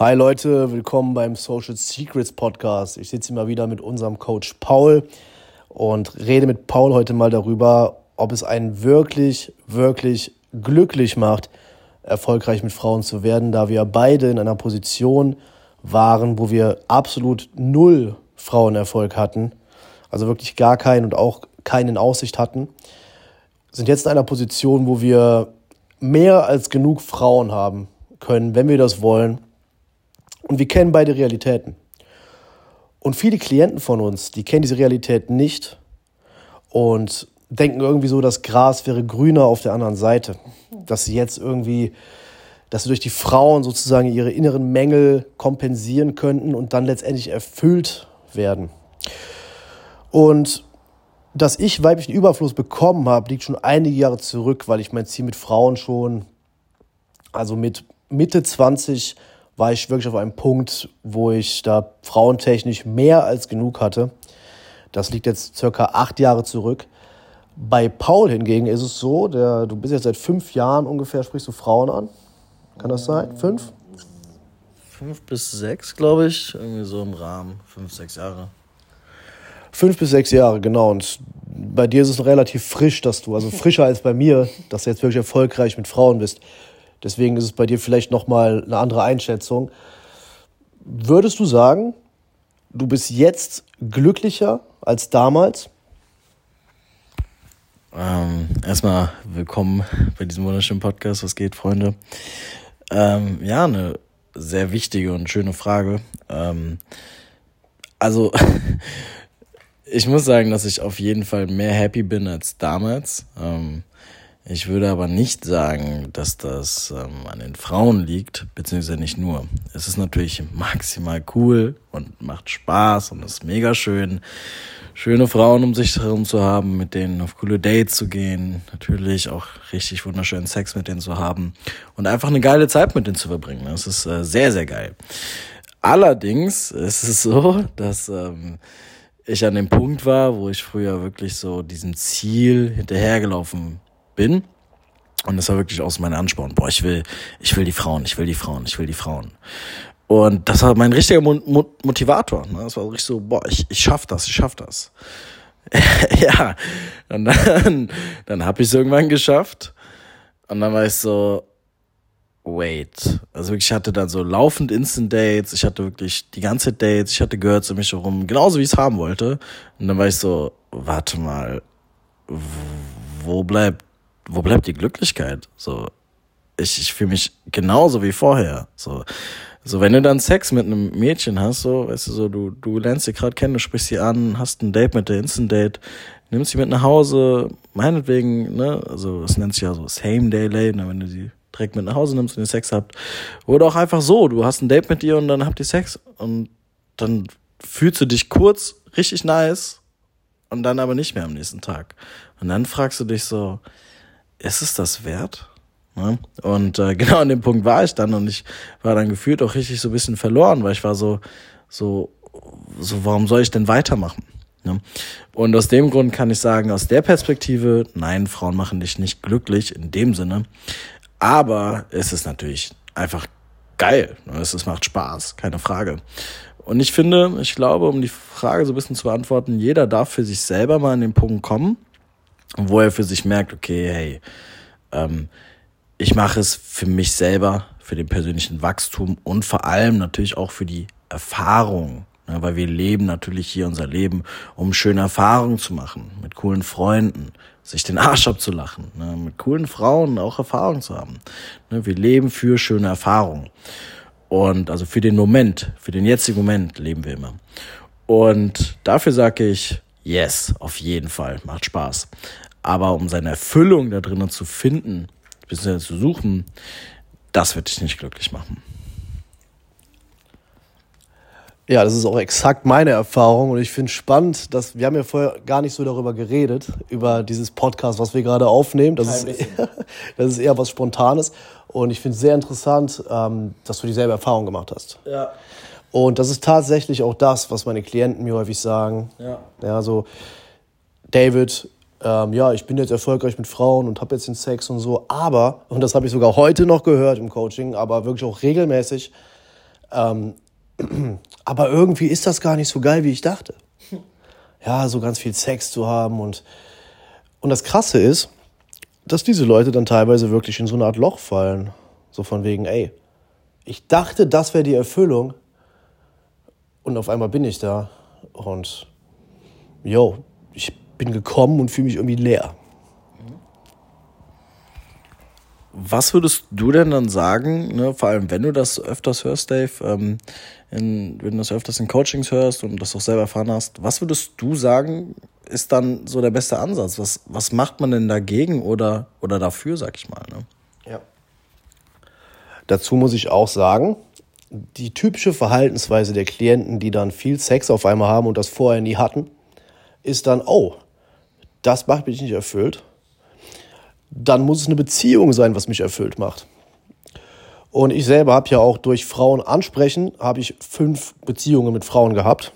Hi Leute, willkommen beim Social Secrets Podcast. Ich sitze mal wieder mit unserem Coach Paul und rede mit Paul heute mal darüber, ob es einen wirklich, wirklich glücklich macht, erfolgreich mit Frauen zu werden, da wir beide in einer Position waren, wo wir absolut null Frauenerfolg hatten, also wirklich gar keinen und auch keinen in Aussicht hatten, sind jetzt in einer Position, wo wir mehr als genug Frauen haben können, wenn wir das wollen. Und wir kennen beide Realitäten. Und viele Klienten von uns, die kennen diese Realität nicht und denken irgendwie so, das Gras wäre grüner auf der anderen Seite. Dass sie jetzt irgendwie, dass sie durch die Frauen sozusagen ihre inneren Mängel kompensieren könnten und dann letztendlich erfüllt werden. Und dass ich weiblichen Überfluss bekommen habe, liegt schon einige Jahre zurück, weil ich mein Ziel mit Frauen schon, also mit Mitte 20 war ich wirklich auf einem Punkt, wo ich da frauentechnisch mehr als genug hatte. Das liegt jetzt circa acht Jahre zurück. Bei Paul hingegen ist es so, der, du bist jetzt seit fünf Jahren ungefähr, sprichst du Frauen an? Kann das sein? Fünf? Fünf bis sechs, glaube ich. Irgendwie so im Rahmen. Fünf, sechs Jahre. Fünf bis sechs Jahre, genau. Und bei dir ist es relativ frisch, dass du, also frischer als bei mir, dass du jetzt wirklich erfolgreich mit Frauen bist. Deswegen ist es bei dir vielleicht nochmal eine andere Einschätzung. Würdest du sagen, du bist jetzt glücklicher als damals? Ähm, erstmal willkommen bei diesem wunderschönen Podcast. Was geht, Freunde? Ähm, ja, eine sehr wichtige und schöne Frage. Ähm, also, ich muss sagen, dass ich auf jeden Fall mehr happy bin als damals. Ich würde aber nicht sagen, dass das ähm, an den Frauen liegt, beziehungsweise nicht nur. Es ist natürlich maximal cool und macht Spaß und ist mega schön, schöne Frauen um sich herum zu haben, mit denen auf coole Dates zu gehen, natürlich auch richtig wunderschönen Sex mit denen zu haben und einfach eine geile Zeit mit denen zu verbringen. Das ist äh, sehr, sehr geil. Allerdings ist es so, dass ähm, ich an dem Punkt war, wo ich früher wirklich so diesem Ziel hinterhergelaufen bin. Und das war wirklich aus meinem Ansporn. Boah, ich will, ich will die Frauen, ich will die Frauen, ich will die Frauen. Und das war mein richtiger Mo Mo Motivator. Ne? Das war richtig so, boah, ich, ich schaff das, ich schaff das. ja, und dann, dann habe ich es irgendwann geschafft. Und dann war ich so, wait. Also wirklich, ich hatte dann so laufend Instant Dates, ich hatte wirklich die ganze Dates, ich hatte Girls um mich herum, genauso wie ich es haben wollte. Und dann war ich so, warte mal, wo bleibt wo bleibt die Glücklichkeit? So, ich, ich fühle mich genauso wie vorher. So, so wenn du dann Sex mit einem Mädchen hast, so, weißt du, so, du, du lernst sie gerade kennen, du sprichst sie an, hast ein Date mit der Instant Date, nimmst sie mit nach Hause, meinetwegen, ne, also, es nennt sich ja so Same Day Late, ne, wenn du sie direkt mit nach Hause nimmst und ihr Sex habt. Oder auch einfach so, du hast ein Date mit ihr und dann habt ihr Sex und dann fühlst du dich kurz richtig nice und dann aber nicht mehr am nächsten Tag. Und dann fragst du dich so, ist es das wert? Ne? Und äh, genau an dem Punkt war ich dann und ich war dann gefühlt auch richtig so ein bisschen verloren, weil ich war so, so, so, warum soll ich denn weitermachen? Ne? Und aus dem Grund kann ich sagen, aus der Perspektive, nein, Frauen machen dich nicht glücklich in dem Sinne, aber es ist natürlich einfach geil. Ne? Es, es macht Spaß, keine Frage. Und ich finde, ich glaube, um die Frage so ein bisschen zu beantworten, jeder darf für sich selber mal an den Punkt kommen, wo er für sich merkt, okay, hey, ähm, ich mache es für mich selber, für den persönlichen Wachstum und vor allem natürlich auch für die Erfahrung. Ne, weil wir leben natürlich hier unser Leben, um schöne Erfahrungen zu machen, mit coolen Freunden, sich den Arsch abzulachen, ne, mit coolen Frauen auch Erfahrungen zu haben. Ne, wir leben für schöne Erfahrungen. Und also für den Moment, für den jetzigen Moment leben wir immer. Und dafür sage ich, Yes, auf jeden Fall. Macht Spaß. Aber um seine Erfüllung da drinnen zu finden, bzw. zu suchen, das wird dich nicht glücklich machen. Ja, das ist auch exakt meine Erfahrung und ich finde spannend, dass wir haben ja vorher gar nicht so darüber geredet, über dieses Podcast, was wir gerade aufnehmen. Das, ist, eher, das ist eher was Spontanes und ich finde es sehr interessant, ähm, dass du dieselbe Erfahrung gemacht hast. Ja. Und das ist tatsächlich auch das, was meine Klienten mir häufig sagen. Ja. Ja, so, David, ähm, ja, ich bin jetzt erfolgreich mit Frauen und habe jetzt den Sex und so, aber, und das habe ich sogar heute noch gehört im Coaching, aber wirklich auch regelmäßig, Ähm, aber irgendwie ist das gar nicht so geil, wie ich dachte. Ja, so ganz viel Sex zu haben und, und das Krasse ist, dass diese Leute dann teilweise wirklich in so eine Art Loch fallen. So von wegen, ey, ich dachte, das wäre die Erfüllung und auf einmal bin ich da und yo, ich bin gekommen und fühle mich irgendwie leer. Was würdest du denn dann sagen, ne, vor allem wenn du das öfters hörst, Dave, ähm, in, wenn du das öfters in Coachings hörst und das auch selber erfahren hast, was würdest du sagen, ist dann so der beste Ansatz? Was, was macht man denn dagegen oder, oder dafür, sag ich mal? Ne? Ja. Dazu muss ich auch sagen, die typische Verhaltensweise der Klienten, die dann viel Sex auf einmal haben und das vorher nie hatten, ist dann, oh, das macht mich nicht erfüllt. Dann muss es eine Beziehung sein, was mich erfüllt macht. Und ich selber habe ja auch durch Frauen ansprechen, habe ich fünf Beziehungen mit Frauen gehabt.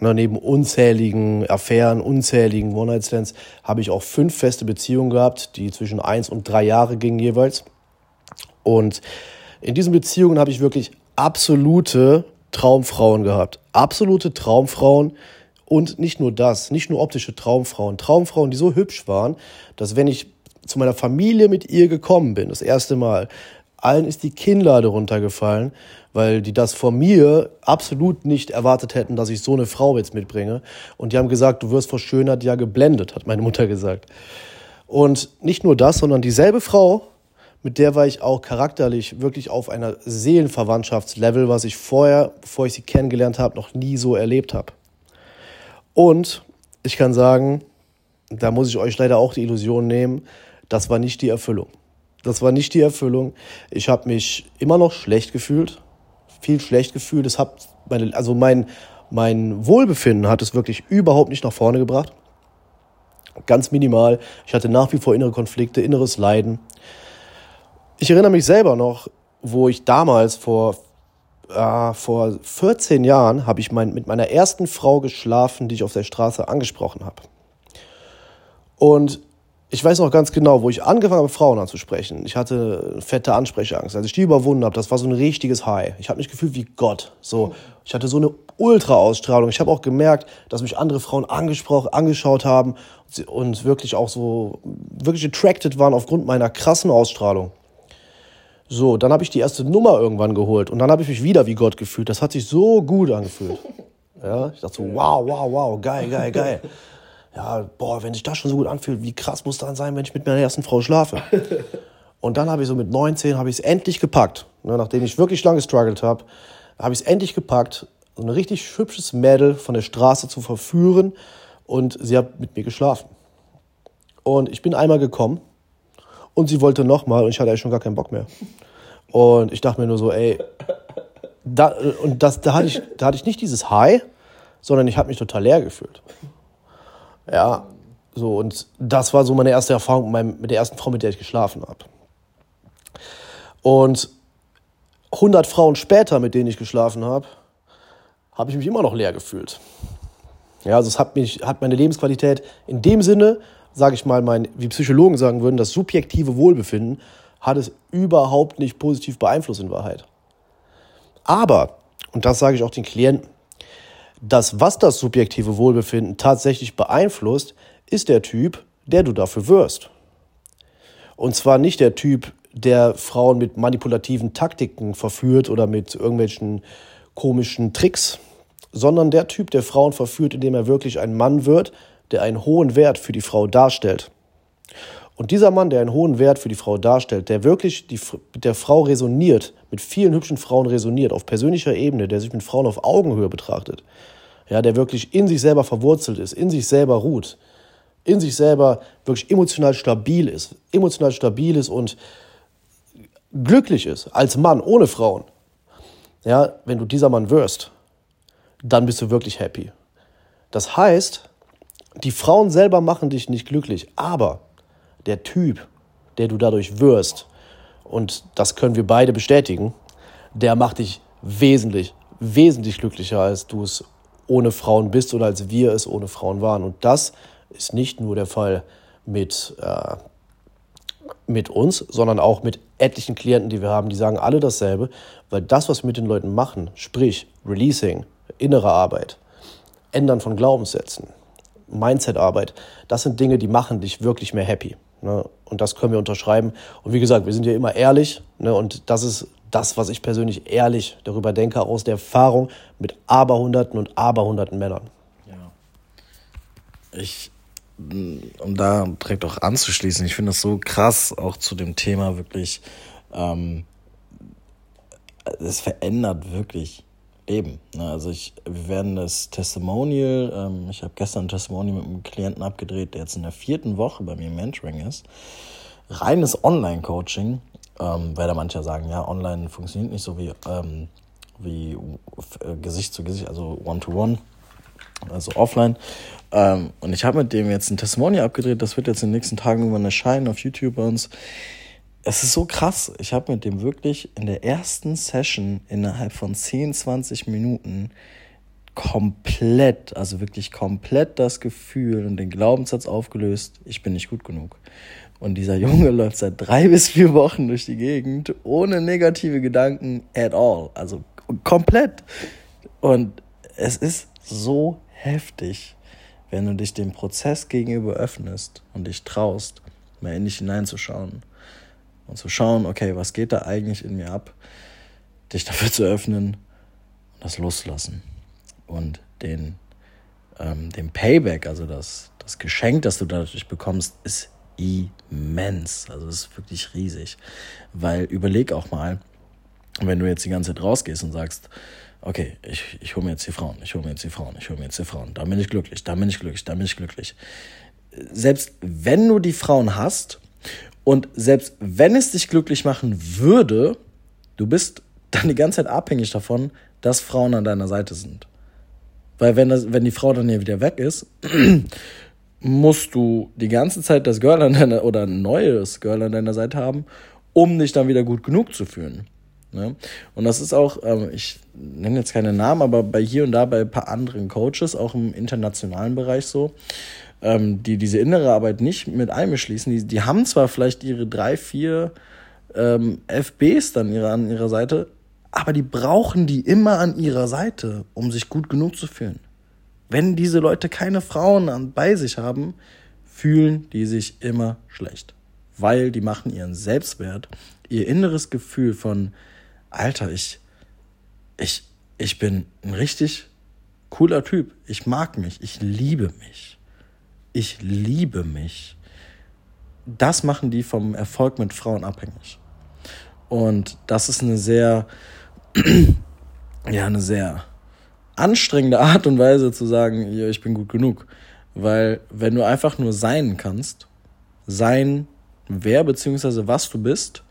Na, neben unzähligen Affären, unzähligen One-Night-Stands habe ich auch fünf feste Beziehungen gehabt, die zwischen eins und drei Jahre gingen jeweils. Und in diesen Beziehungen habe ich wirklich absolute Traumfrauen gehabt. Absolute Traumfrauen. Und nicht nur das, nicht nur optische Traumfrauen. Traumfrauen, die so hübsch waren, dass wenn ich zu meiner Familie mit ihr gekommen bin, das erste Mal, allen ist die Kinnlade runtergefallen, weil die das von mir absolut nicht erwartet hätten, dass ich so eine Frau jetzt mitbringe. Und die haben gesagt, du wirst vor Schönheit ja geblendet, hat meine Mutter gesagt. Und nicht nur das, sondern dieselbe Frau, mit der war ich auch charakterlich wirklich auf einer Seelenverwandtschaftslevel, was ich vorher, bevor ich sie kennengelernt habe, noch nie so erlebt habe. Und ich kann sagen, da muss ich euch leider auch die Illusion nehmen, das war nicht die Erfüllung. Das war nicht die Erfüllung. Ich habe mich immer noch schlecht gefühlt, viel schlecht gefühlt. Es hat meine, also mein, mein Wohlbefinden hat es wirklich überhaupt nicht nach vorne gebracht. Ganz minimal. Ich hatte nach wie vor innere Konflikte, inneres Leiden. Ich erinnere mich selber noch, wo ich damals vor, äh, vor 14 Jahren habe ich mein, mit meiner ersten Frau geschlafen, die ich auf der Straße angesprochen habe. Und ich weiß noch ganz genau, wo ich angefangen habe, Frauen anzusprechen. Ich hatte fette Ansprechangst. Als ich die überwunden habe, das war so ein richtiges High. Ich habe mich gefühlt wie Gott. So, ich hatte so eine Ultra-Ausstrahlung. Ich habe auch gemerkt, dass mich andere Frauen angesprochen, angeschaut haben und wirklich auch so wirklich attracted waren aufgrund meiner krassen Ausstrahlung. So, dann habe ich die erste Nummer irgendwann geholt und dann habe ich mich wieder wie Gott gefühlt. Das hat sich so gut angefühlt. Ja, ich dachte so, wow, wow, wow, geil, geil, geil ja, boah, wenn sich das schon so gut anfühlt, wie krass muss das sein, wenn ich mit meiner ersten Frau schlafe? Und dann habe ich so mit 19 habe ich es endlich gepackt, ne, nachdem ich wirklich lange gestruggelt habe, habe ich es endlich gepackt, so ein richtig hübsches Mädel von der Straße zu verführen und sie hat mit mir geschlafen. Und ich bin einmal gekommen und sie wollte nochmal und ich hatte eigentlich schon gar keinen Bock mehr. Und ich dachte mir nur so, ey, da, und das, da, hatte ich, da hatte ich nicht dieses High, sondern ich habe mich total leer gefühlt. Ja, so und das war so meine erste Erfahrung mit der ersten Frau, mit der ich geschlafen habe. Und 100 Frauen später, mit denen ich geschlafen habe, habe ich mich immer noch leer gefühlt. Ja, also es hat mich, hat meine Lebensqualität in dem Sinne, sage ich mal, mein, wie Psychologen sagen würden, das subjektive Wohlbefinden hat es überhaupt nicht positiv beeinflusst in Wahrheit. Aber, und das sage ich auch den Klienten, das, was das subjektive Wohlbefinden tatsächlich beeinflusst, ist der Typ, der du dafür wirst. Und zwar nicht der Typ, der Frauen mit manipulativen Taktiken verführt oder mit irgendwelchen komischen Tricks, sondern der Typ, der Frauen verführt, indem er wirklich ein Mann wird, der einen hohen Wert für die Frau darstellt. Und dieser Mann, der einen hohen Wert für die Frau darstellt, der wirklich die, mit der Frau resoniert, mit vielen hübschen Frauen resoniert, auf persönlicher Ebene, der sich mit Frauen auf Augenhöhe betrachtet, ja, der wirklich in sich selber verwurzelt ist, in sich selber ruht, in sich selber wirklich emotional stabil ist, emotional stabil ist und glücklich ist, als Mann, ohne Frauen. Ja, wenn du dieser Mann wirst, dann bist du wirklich happy. Das heißt, die Frauen selber machen dich nicht glücklich, aber der Typ, der du dadurch wirst, und das können wir beide bestätigen, der macht dich wesentlich, wesentlich glücklicher, als du es ohne Frauen bist oder als wir es ohne Frauen waren. Und das ist nicht nur der Fall mit, äh, mit uns, sondern auch mit etlichen Klienten, die wir haben, die sagen alle dasselbe, weil das, was wir mit den Leuten machen, sprich Releasing, innere Arbeit, Ändern von Glaubenssätzen, Mindset-Arbeit, das sind Dinge, die machen dich wirklich mehr happy. Ne? Und das können wir unterschreiben. Und wie gesagt, wir sind ja immer ehrlich. Ne? Und das ist das, was ich persönlich ehrlich darüber denke, aus der Erfahrung mit Aberhunderten und Aberhunderten Männern. Ja. Ich, um da direkt auch anzuschließen, ich finde das so krass, auch zu dem Thema wirklich, ähm, es verändert wirklich Leben. Ne? Also ich, wir werden das Testimonial, ähm, ich habe gestern ein Testimonial mit einem Klienten abgedreht, der jetzt in der vierten Woche bei mir im Mentoring ist. Reines Online-Coaching, ähm, weil da manche sagen, ja, online funktioniert nicht so wie, ähm, wie äh, Gesicht zu Gesicht, also One-to-One, -one, also offline. Ähm, und ich habe mit dem jetzt ein Testimonial abgedreht, das wird jetzt in den nächsten Tagen irgendwann erscheinen auf YouTube bei uns es ist so krass. Ich habe mit dem wirklich in der ersten Session innerhalb von 10, 20 Minuten komplett, also wirklich komplett das Gefühl und den Glaubenssatz aufgelöst, ich bin nicht gut genug. Und dieser Junge läuft seit drei bis vier Wochen durch die Gegend ohne negative Gedanken at all. Also komplett. Und es ist so heftig, wenn du dich dem Prozess gegenüber öffnest und dich traust, mal in dich hineinzuschauen und zu schauen, okay, was geht da eigentlich in mir ab, dich dafür zu öffnen und das loszulassen. Und den, ähm, den Payback, also das, das Geschenk, das du dadurch bekommst, ist immens. Also es ist wirklich riesig. Weil überleg auch mal, wenn du jetzt die ganze Zeit rausgehst und sagst, okay, ich, ich hole mir jetzt die Frauen, ich hole mir jetzt die Frauen, ich hole mir jetzt die Frauen, da bin ich glücklich, da bin ich glücklich, da bin ich glücklich. Selbst wenn du die Frauen hast und selbst wenn es dich glücklich machen würde, du bist dann die ganze Zeit abhängig davon, dass Frauen an deiner Seite sind. Weil wenn, das, wenn die Frau dann hier wieder weg ist, musst du die ganze Zeit das Girl an deiner oder ein neues Girl an deiner Seite haben, um dich dann wieder gut genug zu fühlen. Ne? Und das ist auch, ähm, ich nenne jetzt keine Namen, aber bei hier und da bei ein paar anderen Coaches, auch im internationalen Bereich so, ähm, die diese innere Arbeit nicht mit einbeschließen, die, die haben zwar vielleicht ihre drei, vier ähm, FBs dann ihre, an ihrer Seite, aber die brauchen die immer an ihrer Seite, um sich gut genug zu fühlen. Wenn diese Leute keine Frauen an, bei sich haben, fühlen die sich immer schlecht. Weil die machen ihren Selbstwert, ihr inneres Gefühl von, Alter, ich, ich, ich bin ein richtig cooler Typ. Ich mag mich. Ich liebe mich ich liebe mich. Das machen die vom Erfolg mit Frauen abhängig. Und das ist eine sehr, ja, eine sehr anstrengende Art und Weise zu sagen, ja, ich bin gut genug. Weil wenn du einfach nur sein kannst, sein, wer bzw. was du bist,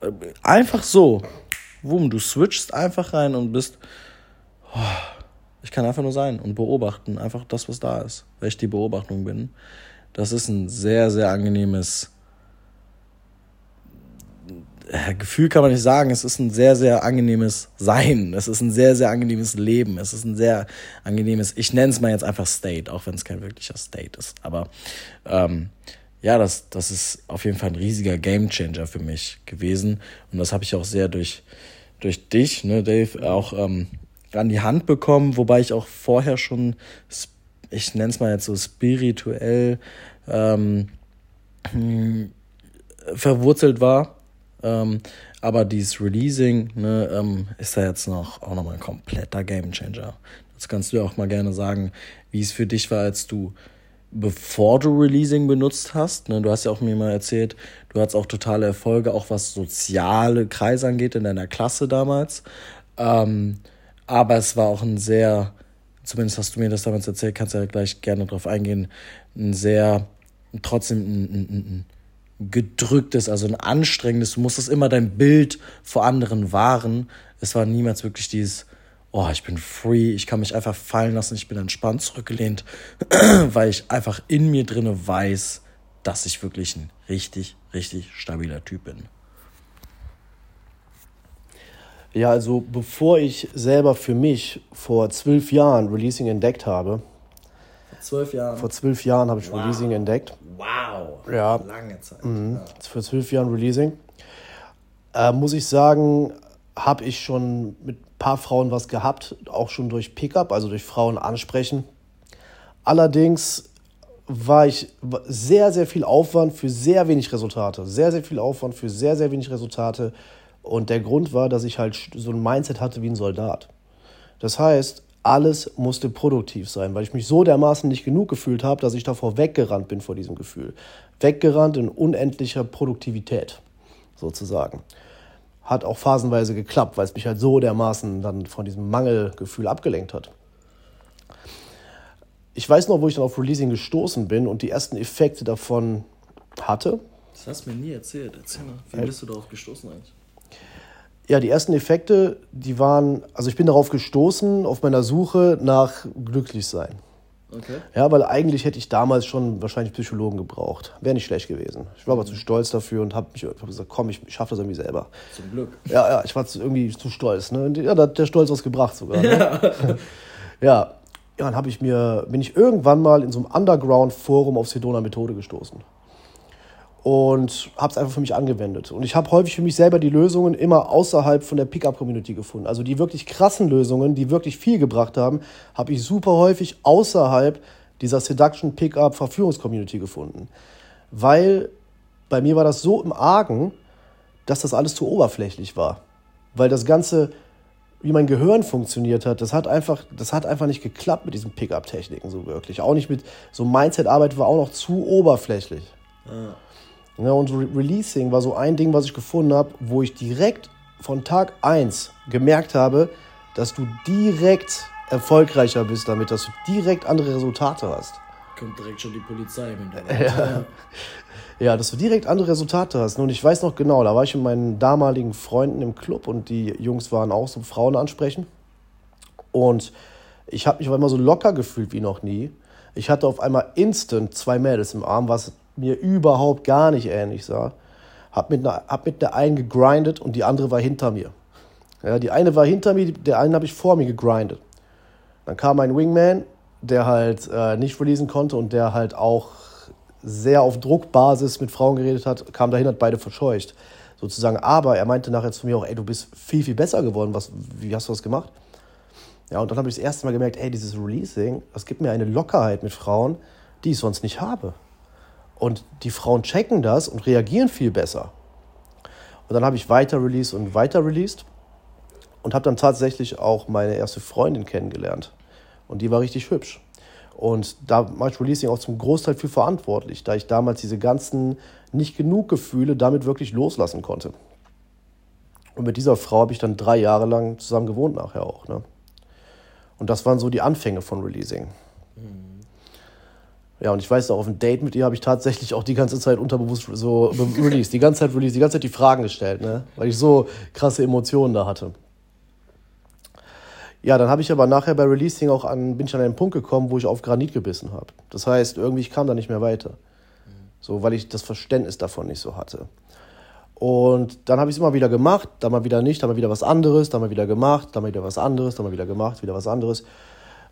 äh, einfach so, wum, du switchst einfach rein und bist, oh, ich kann einfach nur sein und beobachten, einfach das, was da ist, weil ich die Beobachtung bin. Das ist ein sehr, sehr angenehmes äh, Gefühl kann man nicht sagen, es ist ein sehr, sehr angenehmes Sein. Es ist ein sehr, sehr angenehmes Leben. Es ist ein sehr angenehmes, ich nenne es mal jetzt einfach State, auch wenn es kein wirklicher State ist. Aber ähm, ja, das, das ist auf jeden Fall ein riesiger Gamechanger für mich gewesen. Und das habe ich auch sehr durch, durch dich, ne, Dave, auch ähm, an die Hand bekommen, wobei ich auch vorher schon, ich nenne es mal jetzt so spirituell ähm, hm, verwurzelt war. Ähm, aber dieses Releasing ne, ähm, ist da jetzt noch auch nochmal ein kompletter Gamechanger. Das kannst du ja auch mal gerne sagen, wie es für dich war, als du bevor du Releasing benutzt hast. Ne, du hast ja auch mir mal erzählt, du hattest auch totale Erfolge, auch was soziale Kreise angeht in deiner Klasse damals. Ähm, aber es war auch ein sehr, zumindest hast du mir das damals erzählt, kannst ja gleich gerne drauf eingehen, ein sehr, trotzdem ein, ein, ein gedrücktes, also ein anstrengendes, du musstest immer dein Bild vor anderen wahren. Es war niemals wirklich dieses, oh, ich bin free, ich kann mich einfach fallen lassen, ich bin entspannt zurückgelehnt, weil ich einfach in mir drinne weiß, dass ich wirklich ein richtig, richtig stabiler Typ bin. Ja, also bevor ich selber für mich vor zwölf Jahren Releasing entdeckt habe, zwölf Jahren. Vor zwölf Jahren habe ich Wow. Releasing entdeckt. Wow. Ja. Lange Zeit. Mhm. Ja. Vor zwölf Jahren Releasing. Äh, muss ich sagen, habe ich schon mit ein paar Frauen was gehabt, auch schon durch Pickup, also durch Frauen ansprechen. Allerdings war ich sehr, sehr viel Aufwand für sehr wenig Resultate. Sehr, sehr viel Aufwand für sehr, sehr wenig Resultate. Und der Grund war, dass ich halt so ein Mindset hatte wie ein Soldat. Das heißt, alles musste produktiv sein, weil ich mich so dermaßen nicht genug gefühlt habe, dass ich davor weggerannt bin vor diesem Gefühl. Weggerannt in unendlicher Produktivität, sozusagen. Hat auch phasenweise geklappt, weil es mich halt so dermaßen dann von diesem Mangelgefühl abgelenkt hat. Ich weiß noch, wo ich dann auf Releasing gestoßen bin und die ersten Effekte davon hatte. Das hast du mir nie erzählt. Erzähl mal. Wie bist du darauf gestoßen eigentlich? Ja, die ersten Effekte, die waren, also ich bin darauf gestoßen auf meiner Suche nach Glücklichsein. Okay. Ja, weil eigentlich hätte ich damals schon wahrscheinlich Psychologen gebraucht. Wäre nicht schlecht gewesen. Ich war aber zu stolz dafür und habe mich hab gesagt, komm, ich, ich schaffe das irgendwie selber. Zum Glück. Ja, ja, ich war zu, irgendwie zu stolz. Ne? Und Ja, da hat der Stolz was gebracht sogar. Ne? Ja. ja, dann habe ich mir, bin ich irgendwann mal in so einem Underground-Forum auf Sedona Methode gestoßen. Und habe es einfach für mich angewendet. Und ich habe häufig für mich selber die Lösungen immer außerhalb von der Pickup-Community gefunden. Also die wirklich krassen Lösungen, die wirklich viel gebracht haben, habe ich super häufig außerhalb dieser Seduction Pickup Verführungs-Community gefunden. Weil bei mir war das so im Argen, dass das alles zu oberflächlich war. Weil das Ganze, wie mein Gehirn funktioniert hat, das hat einfach, das hat einfach nicht geklappt mit diesen Pickup-Techniken so wirklich. Auch nicht mit so Mindset-Arbeit war auch noch zu oberflächlich. Ja, und Re Releasing war so ein Ding, was ich gefunden habe, wo ich direkt von Tag 1 gemerkt habe, dass du direkt erfolgreicher bist damit, dass du direkt andere Resultate hast. Kommt direkt schon die Polizei im Hintergrund. Ja. Ja, dass du direkt andere Resultate hast. Und ich weiß noch genau, da war ich mit meinen damaligen Freunden im Club und die Jungs waren auch so Frauen ansprechen. Und ich habe mich aber immer so locker gefühlt wie noch nie. Ich hatte auf einmal instant zwei Mädels im Arm, was mir überhaupt gar nicht ähnlich sah. Hab mit, einer, hab mit der einen gegrindet und die andere war hinter mir. Ja, die eine war hinter mir, der einen habe ich vor mir gegrindet. Dann kam ein Wingman, der halt äh, nicht releasen konnte und der halt auch sehr auf Druckbasis mit Frauen geredet hat, kam dahin, hat beide verscheucht. Sozusagen. Aber er meinte nachher zu mir auch, ey, du bist viel, viel besser geworden. Was, wie hast du das gemacht? Ja, und dann habe ich das erste Mal gemerkt, ey, dieses Releasing, das gibt mir eine Lockerheit mit Frauen, die ich sonst nicht habe. Und die Frauen checken das und reagieren viel besser. Und dann habe ich weiter released und weiter released und habe dann tatsächlich auch meine erste Freundin kennengelernt. Und die war richtig hübsch. Und da mache ich Releasing auch zum Großteil für verantwortlich, da ich damals diese ganzen nicht genug Gefühle damit wirklich loslassen konnte. Und mit dieser Frau habe ich dann drei Jahre lang zusammen gewohnt nachher auch. Ne? Und das waren so die Anfänge von Releasing. Ja, und ich weiß auch, auf ein Date mit ihr habe ich tatsächlich auch die ganze Zeit unterbewusst so released, die ganze Zeit released, die ganze Zeit die Fragen gestellt, ne? weil ich so krasse Emotionen da hatte. Ja, dann habe ich aber nachher bei Releasing auch an, bin ich an einen Punkt gekommen, wo ich auf Granit gebissen habe. Das heißt, irgendwie ich kam da nicht mehr weiter. So, weil ich das Verständnis davon nicht so hatte. Und dann habe ich es immer wieder gemacht, dann mal wieder nicht, dann mal wieder was anderes, dann mal wieder gemacht, dann mal wieder was anderes, dann mal wieder gemacht, wieder was anderes.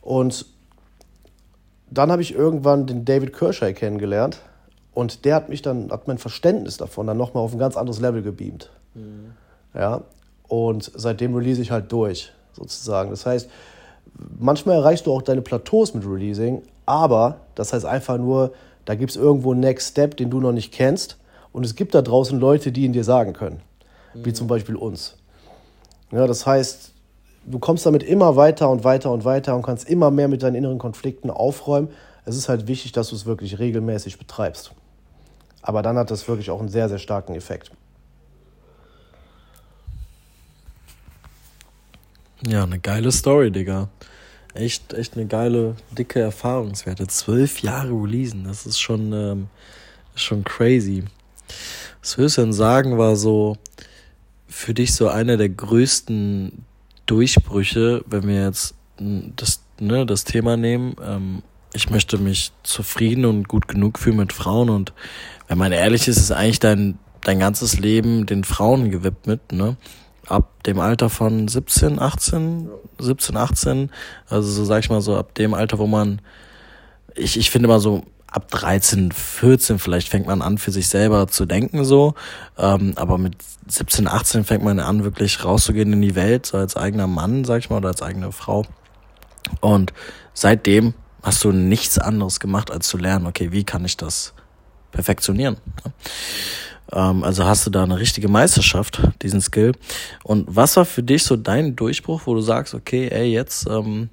Und dann habe ich irgendwann den David Kirschei kennengelernt und der hat mich dann, hat mein Verständnis davon dann nochmal auf ein ganz anderes Level gebeamt. Ja, und seitdem release ich halt durch, sozusagen. Das heißt, manchmal erreichst du auch deine Plateaus mit Releasing, aber das heißt einfach nur, da gibt es irgendwo einen Next Step, den du noch nicht kennst und es gibt da draußen Leute, die ihn dir sagen können, wie zum Beispiel uns. Ja, das heißt, du kommst damit immer weiter und weiter und weiter und kannst immer mehr mit deinen inneren Konflikten aufräumen. Es ist halt wichtig, dass du es wirklich regelmäßig betreibst. Aber dann hat das wirklich auch einen sehr, sehr starken Effekt. Ja, eine geile Story, Digga. Echt, echt eine geile, dicke Erfahrungswerte. Zwölf Jahre releasen, das ist schon, ähm, schon crazy. Was würdest du denn sagen, war so für dich so einer der größten Durchbrüche, wenn wir jetzt das, ne, das Thema nehmen? Ähm, ich möchte mich zufrieden und gut genug fühlen mit Frauen und wenn man ehrlich ist, ist eigentlich dein, dein ganzes Leben den Frauen gewidmet, ne? Ab dem Alter von 17, 18, 17, 18, also so sag ich mal so ab dem Alter, wo man ich, ich finde immer so, ab 13, 14 vielleicht fängt man an, für sich selber zu denken so. Ähm, aber mit 17, 18 fängt man an, wirklich rauszugehen in die Welt, so als eigener Mann, sag ich mal, oder als eigene Frau. Und seitdem hast du nichts anderes gemacht, als zu lernen, okay, wie kann ich das perfektionieren? Ähm, also hast du da eine richtige Meisterschaft, diesen Skill. Und was war für dich so dein Durchbruch, wo du sagst, okay, ey, jetzt ähm,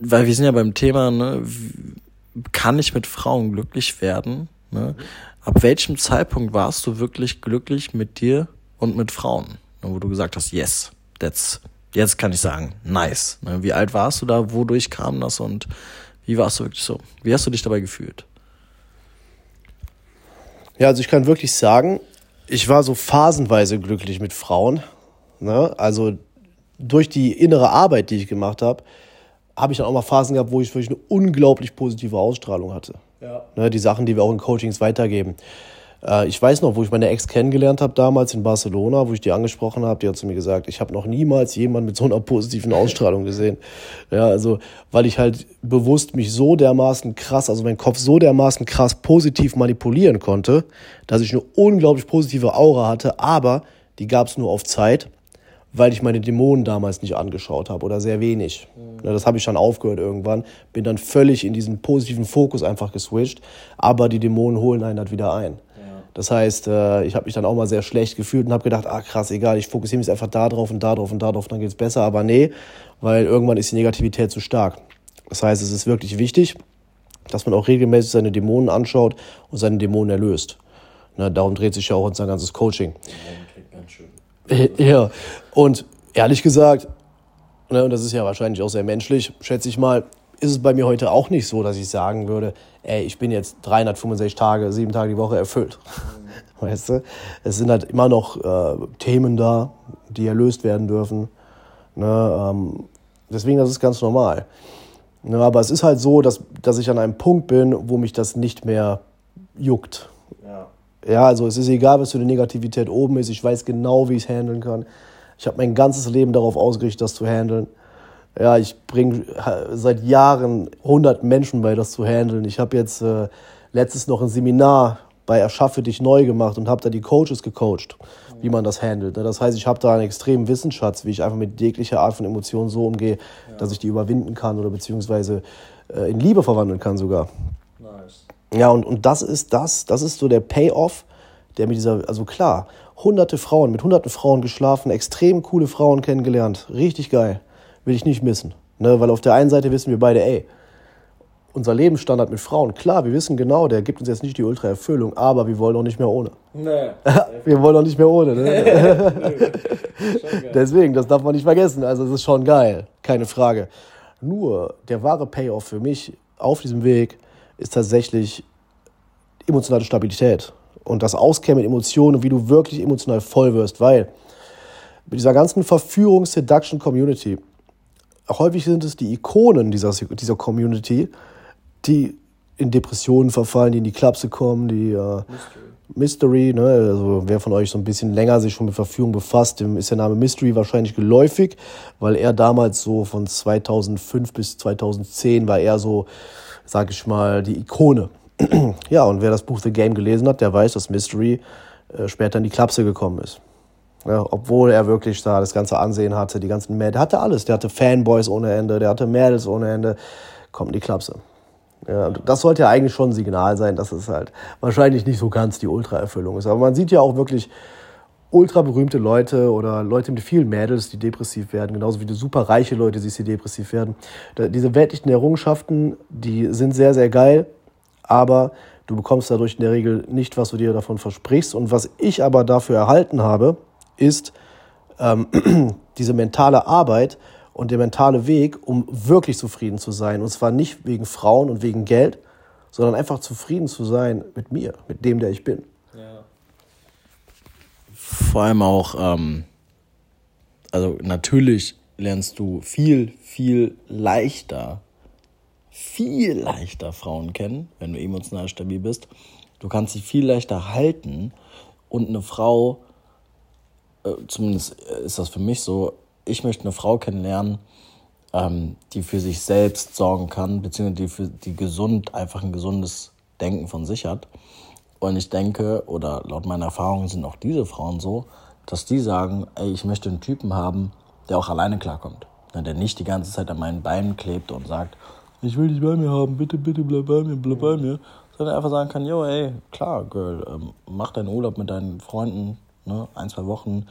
weil wir sind ja beim Thema, ne, kann ich mit Frauen glücklich werden? Ne? Ab welchem Zeitpunkt warst du wirklich glücklich mit dir und mit Frauen? Ne, wo du gesagt hast, yes, that's, jetzt kann ich sagen, nice. Ne? Wie alt warst du da? Wodurch kam das und wie warst du wirklich so? Wie hast du dich dabei gefühlt? Ja, also ich kann wirklich sagen, ich war so phasenweise glücklich mit Frauen. Ne? Also durch die innere Arbeit, die ich gemacht habe, habe ich dann auch mal Phasen gehabt, wo ich wirklich eine unglaublich positive Ausstrahlung hatte. Ja. Ne, die Sachen, die wir auch in Coachings weitergeben. Äh, ich weiß noch, wo ich meine Ex kennengelernt habe damals in Barcelona, wo ich die angesprochen habe, die hat zu mir gesagt, ich habe noch niemals jemanden mit so einer positiven Ausstrahlung gesehen. Ja, also, weil ich halt bewusst mich so dermaßen krass, also mein Kopf so dermaßen krass positiv manipulieren konnte, dass ich eine unglaublich positive Aura hatte, aber die gab es nur auf Zeit weil ich meine Dämonen damals nicht angeschaut habe oder sehr wenig. Mhm. Das habe ich dann aufgehört irgendwann, bin dann völlig in diesen positiven Fokus einfach geswitcht, aber die Dämonen holen einen halt wieder ein. Das heißt, äh, ich habe mich dann auch mal sehr schlecht gefühlt und habe gedacht, ah krass, egal, ich fokussiere mich einfach da drauf und da drauf und da drauf, dann geht es besser. Aber nee, weil irgendwann ist die Negativität zu stark. Das heißt, es ist wirklich wichtig, dass man auch regelmäßig seine Dämonen anschaut und seine Dämonen erlöst. Ne, darum dreht sich ja auch unser ganzes Coaching. Ja, und ehrlich gesagt, ne, und das ist ja wahrscheinlich auch sehr menschlich, schätze ich mal, ist es bei mir heute auch nicht so, dass ich sagen würde, ey, ich bin jetzt 365 Tage, sieben Tage die Woche erfüllt. Weißt du? Es sind halt immer noch äh, Themen da, die erlöst werden dürfen. Ne, ähm, deswegen, das ist ganz normal. Ne, aber es ist halt so, dass, dass ich an einem Punkt bin, wo mich das nicht mehr juckt. Ja. Ja, also es ist egal, was für eine Negativität oben ist. Ich weiß genau, wie ich es handeln kann. Ich habe mein ganzes Leben darauf ausgerichtet, das zu handeln. Ja, ich bringe seit Jahren 100 Menschen bei, das zu handeln. Ich habe jetzt äh, letztes noch ein Seminar bei Erschaffe dich neu gemacht und habe da die Coaches gecoacht, wie man das handelt. Ne? Das heißt, ich habe da einen extremen Wissensschatz, wie ich einfach mit jeglicher Art von Emotionen so umgehe, ja. dass ich die überwinden kann oder beziehungsweise äh, in Liebe verwandeln kann sogar. Nice. Ja, und, und das ist das, das ist so der Payoff, der mit dieser, also klar, hunderte Frauen, mit hunderten Frauen geschlafen, extrem coole Frauen kennengelernt, richtig geil, will ich nicht missen. Ne? Weil auf der einen Seite wissen wir beide, ey, unser Lebensstandard mit Frauen, klar, wir wissen genau, der gibt uns jetzt nicht die Ultra-Erfüllung, aber wir wollen auch nicht mehr ohne. Nee. wir wollen auch nicht mehr ohne. Ne? Deswegen, das darf man nicht vergessen. Also es ist schon geil, keine Frage. Nur der wahre Payoff für mich auf diesem Weg ist tatsächlich emotionale Stabilität und das Auskennen mit Emotionen und wie du wirklich emotional voll wirst, weil mit dieser ganzen Verführungs-Seduction-Community, häufig sind es die Ikonen dieser, dieser Community, die in Depressionen verfallen, die in die Klapse kommen, die äh, Mystery, ne? also wer von euch so ein bisschen länger sich schon mit Verführung befasst, dem ist der Name Mystery wahrscheinlich geläufig, weil er damals so von 2005 bis 2010 war er so sag ich mal, die Ikone. ja, und wer das Buch The Game gelesen hat, der weiß, dass Mystery äh, später in die Klapse gekommen ist. Ja, obwohl er wirklich da das ganze Ansehen hatte, die ganzen Mädels, der hatte alles. Der hatte Fanboys ohne Ende, der hatte Mädels ohne Ende, kommt in die Klapse. Ja, das sollte ja eigentlich schon ein Signal sein, dass es halt wahrscheinlich nicht so ganz die Ultra-Erfüllung ist. Aber man sieht ja auch wirklich, ultra berühmte Leute oder Leute mit vielen Mädels, die depressiv werden, genauso wie die super reiche Leute, die depressiv werden. Diese weltlichen Errungenschaften, die sind sehr, sehr geil, aber du bekommst dadurch in der Regel nicht, was du dir davon versprichst. Und was ich aber dafür erhalten habe, ist ähm, diese mentale Arbeit und der mentale Weg, um wirklich zufrieden zu sein. Und zwar nicht wegen Frauen und wegen Geld, sondern einfach zufrieden zu sein mit mir, mit dem, der ich bin vor allem auch, ähm, also natürlich lernst du viel, viel leichter, viel leichter Frauen kennen, wenn du emotional stabil bist. Du kannst sie viel leichter halten und eine Frau, äh, zumindest ist das für mich so, ich möchte eine Frau kennenlernen, ähm, die für sich selbst sorgen kann, beziehungsweise die, für, die gesund, einfach ein gesundes Denken von sich hat. Und ich denke, oder laut meiner Erfahrung sind auch diese Frauen so, dass die sagen, ey, ich möchte einen Typen haben, der auch alleine klarkommt. Der nicht die ganze Zeit an meinen Beinen klebt und sagt, ich will dich bei mir haben, bitte, bitte bleib bei mir, bleib bei mir. Sondern einfach sagen kann, yo, ey, klar, Girl, ähm, mach deinen Urlaub mit deinen Freunden, ne, ein, zwei Wochen.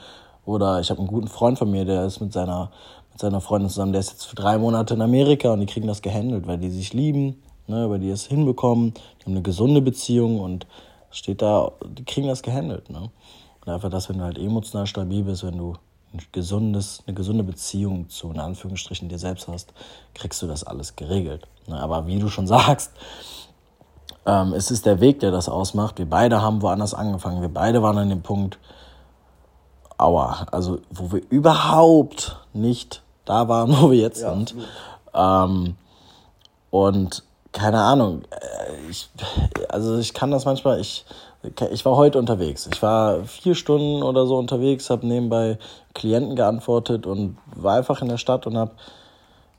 Oder ich habe einen guten Freund von mir, der ist mit seiner, mit seiner Freundin zusammen, der ist jetzt für drei Monate in Amerika und die kriegen das gehandelt, weil die sich lieben, ne, weil die es hinbekommen, die haben eine gesunde Beziehung und steht da, die kriegen das gehandelt. Ne? Und einfach das, wenn du halt emotional stabil bist, wenn du ein gesundes, eine gesunde Beziehung zu, in Anführungsstrichen, dir selbst hast, kriegst du das alles geregelt. Ne? Aber wie du schon sagst, ähm, es ist der Weg, der das ausmacht. Wir beide haben woanders angefangen. Wir beide waren an dem Punkt, aua, also wo wir überhaupt nicht da waren, wo wir jetzt ja, sind. Ähm, und keine Ahnung, äh, ich, also ich kann das manchmal, ich, ich war heute unterwegs. Ich war vier Stunden oder so unterwegs, habe nebenbei Klienten geantwortet und war einfach in der Stadt und habe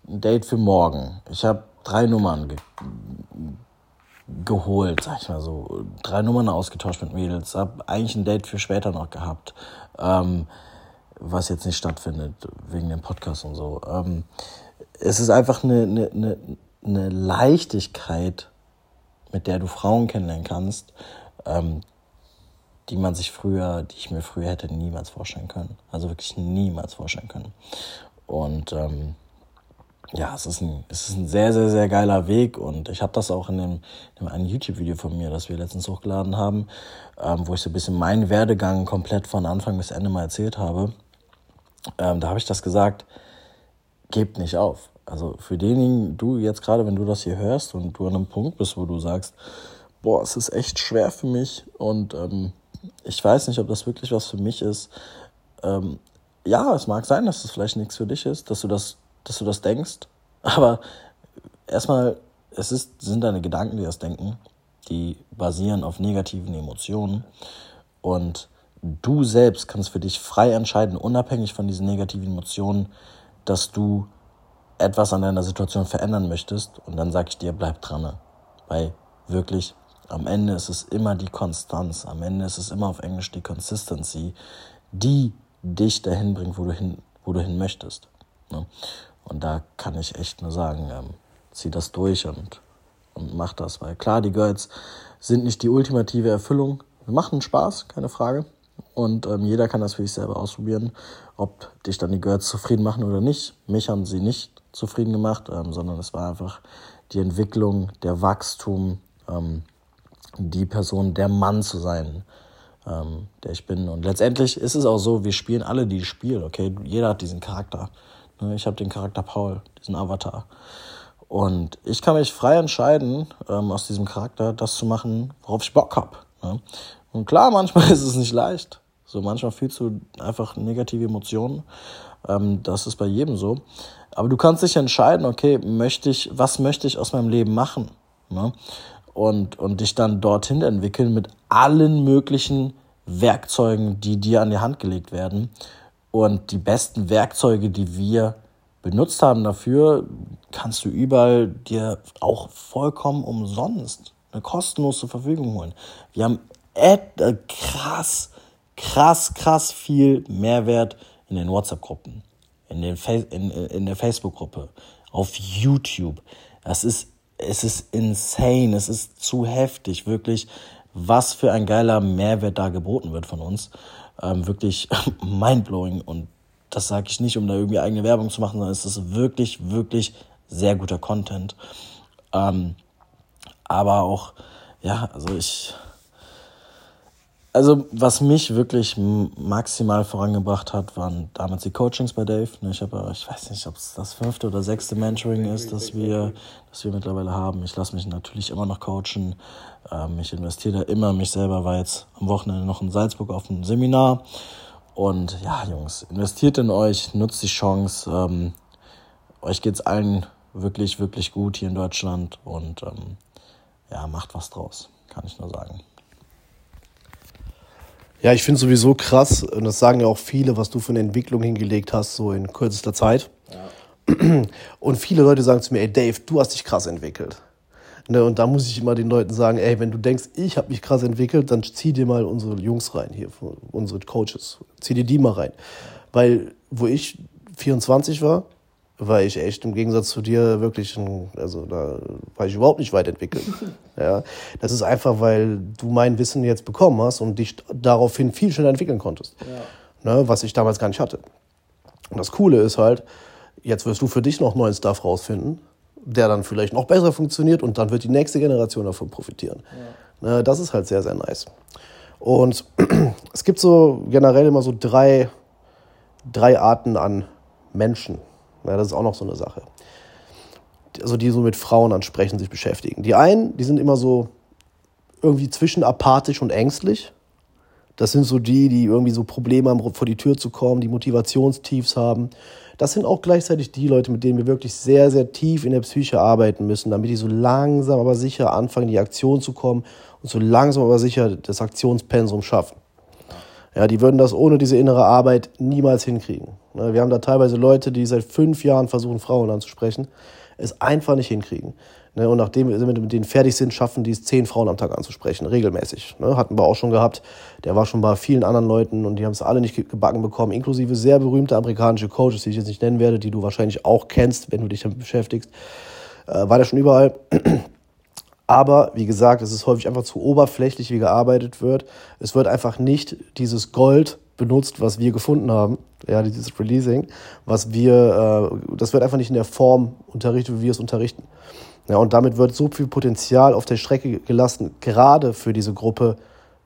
ein Date für morgen. Ich habe drei Nummern ge geholt, sag ich mal so. Drei Nummern ausgetauscht mit Mädels. Habe eigentlich ein Date für später noch gehabt, ähm, was jetzt nicht stattfindet wegen dem Podcast und so. Ähm, es ist einfach eine, eine, eine, eine Leichtigkeit, mit der du Frauen kennenlernen kannst, ähm, die man sich früher, die ich mir früher hätte niemals vorstellen können. Also wirklich niemals vorstellen können. Und ähm, ja, es ist, ein, es ist ein sehr, sehr, sehr geiler Weg und ich habe das auch in dem, in einem YouTube-Video von mir, das wir letztens hochgeladen haben, ähm, wo ich so ein bisschen meinen Werdegang komplett von Anfang bis Ende mal erzählt habe. Ähm, da habe ich das gesagt, gebt nicht auf. Also für denjenigen, du jetzt gerade, wenn du das hier hörst und du an einem Punkt bist, wo du sagst, boah, es ist echt schwer für mich und ähm, ich weiß nicht, ob das wirklich was für mich ist. Ähm, ja, es mag sein, dass es vielleicht nichts für dich ist, dass du das, dass du das denkst, aber erstmal, es ist, sind deine Gedanken, die das denken, die basieren auf negativen Emotionen und du selbst kannst für dich frei entscheiden, unabhängig von diesen negativen Emotionen, dass du etwas an deiner Situation verändern möchtest und dann sage ich dir, bleib dran, weil wirklich am Ende ist es immer die Konstanz, am Ende ist es immer auf Englisch die Consistency, die dich dahin bringt, wo du hin, wo du hin möchtest. Ne? Und da kann ich echt nur sagen, ähm, zieh das durch und, und mach das, weil klar, die Girls sind nicht die ultimative Erfüllung. Wir machen Spaß, keine Frage. Und ähm, jeder kann das für sich selber ausprobieren, ob dich dann die Girls zufrieden machen oder nicht. Mich haben sie nicht zufrieden gemacht, ähm, sondern es war einfach die Entwicklung, der Wachstum, ähm, die Person, der Mann zu sein, ähm, der ich bin. Und letztendlich ist es auch so, wir spielen alle die Spiel, okay? Jeder hat diesen Charakter. Ne? Ich habe den Charakter Paul, diesen Avatar. Und ich kann mich frei entscheiden, ähm, aus diesem Charakter das zu machen, worauf ich Bock hab. Ne? Und klar, manchmal ist es nicht leicht. So manchmal fühlst du einfach negative Emotionen. Ähm, das ist bei jedem so. Aber du kannst dich entscheiden, okay, möchte ich, was möchte ich aus meinem Leben machen? Ne? Und, und dich dann dorthin entwickeln mit allen möglichen Werkzeugen, die dir an die Hand gelegt werden. Und die besten Werkzeuge, die wir benutzt haben dafür, kannst du überall dir auch vollkommen umsonst eine kostenlos zur Verfügung holen. Wir haben äh, krass, krass, krass viel Mehrwert in den WhatsApp-Gruppen, in, in, in der Facebook-Gruppe, auf YouTube. Das ist es ist insane, es ist zu heftig, wirklich, was für ein geiler Mehrwert da geboten wird von uns. Ähm, wirklich mindblowing und das sage ich nicht, um da irgendwie eigene Werbung zu machen, sondern es ist wirklich, wirklich sehr guter Content. Ähm, aber auch, ja, also ich, also was mich wirklich maximal vorangebracht hat, waren damals die Coachings bei Dave. Ne, ich habe, ich weiß nicht, ob es das fünfte oder sechste Mentoring ist, das wir, das wir mittlerweile haben. Ich lasse mich natürlich immer noch coachen. Ähm, ich investiere da immer mich selber. War jetzt am Wochenende noch in Salzburg auf einem Seminar. Und ja, Jungs, investiert in euch, nutzt die Chance. Ähm, euch geht's allen wirklich, wirklich gut hier in Deutschland und ähm, ja, macht was draus, kann ich nur sagen. Ja, ich finde sowieso krass, und das sagen ja auch viele, was du für eine Entwicklung hingelegt hast, so in kürzester Zeit. Ja. Und viele Leute sagen zu mir, ey Dave, du hast dich krass entwickelt. Ne, und da muss ich immer den Leuten sagen, ey, wenn du denkst, ich habe mich krass entwickelt, dann zieh dir mal unsere Jungs rein hier, unsere Coaches. Zieh dir die mal rein. Weil, wo ich 24 war, war ich echt im Gegensatz zu dir wirklich, ein, also da war ich überhaupt nicht weit entwickelt. ja, das ist einfach, weil du mein Wissen jetzt bekommen hast und dich daraufhin viel schneller entwickeln konntest. Ja. Ne, was ich damals gar nicht hatte. Und das Coole ist halt, jetzt wirst du für dich noch neuen Stuff rausfinden, der dann vielleicht noch besser funktioniert und dann wird die nächste Generation davon profitieren. Ja. Ne, das ist halt sehr, sehr nice. Und es gibt so generell immer so drei, drei Arten an Menschen ja, das ist auch noch so eine Sache. Also die so mit Frauen ansprechen, sich beschäftigen. Die einen, die sind immer so irgendwie zwischen apathisch und ängstlich. Das sind so die, die irgendwie so Probleme haben, vor die Tür zu kommen, die Motivationstiefs haben. Das sind auch gleichzeitig die Leute, mit denen wir wirklich sehr, sehr tief in der Psyche arbeiten müssen, damit die so langsam aber sicher anfangen, in die Aktion zu kommen und so langsam aber sicher das Aktionspensum schaffen. Ja, die würden das ohne diese innere Arbeit niemals hinkriegen. Ne, wir haben da teilweise Leute, die seit fünf Jahren versuchen, Frauen anzusprechen, es einfach nicht hinkriegen. Ne, und nachdem wir mit denen fertig sind, schaffen die es, zehn Frauen am Tag anzusprechen, regelmäßig. Ne, hatten wir auch schon gehabt. Der war schon bei vielen anderen Leuten und die haben es alle nicht gebacken bekommen, inklusive sehr berühmte amerikanische Coaches, die ich jetzt nicht nennen werde, die du wahrscheinlich auch kennst, wenn du dich damit beschäftigst. Äh, war der schon überall. Aber wie gesagt, es ist häufig einfach zu oberflächlich, wie gearbeitet wird. Es wird einfach nicht dieses Gold benutzt, was wir gefunden haben, ja, dieses Releasing, was wir, äh, das wird einfach nicht in der Form unterrichtet, wie wir es unterrichten. Ja, und damit wird so viel Potenzial auf der Strecke gelassen, gerade für diese Gruppe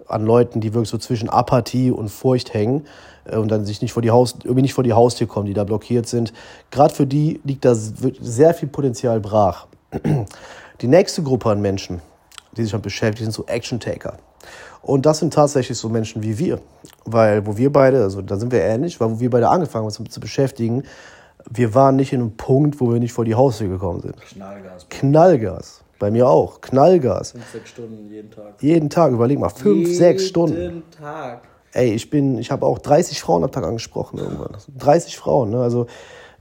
an Leuten, die wirklich so zwischen Apathie und Furcht hängen äh, und dann sich nicht vor die Haus, irgendwie nicht vor die Haustür kommen, die da blockiert sind. Gerade für die liegt da sehr viel Potenzial brach. Die nächste Gruppe an Menschen, die sich damit beschäftigen, sind so Action-Taker. Und das sind tatsächlich so Menschen wie wir. Weil, wo wir beide, also da sind wir ähnlich, weil wo wir beide angefangen haben, uns damit zu beschäftigen, wir waren nicht in einem Punkt, wo wir nicht vor die Haustür gekommen sind. Knallgas. Knallgas. Bei mir auch. Knallgas. Fünf, sechs Stunden jeden Tag. Jeden Tag, überleg mal. Fünf, jeden sechs Stunden. Jeden Tag. Ey, ich bin, ich habe auch 30 Frauen am Tag angesprochen irgendwann. 30 Frauen, ne? Also,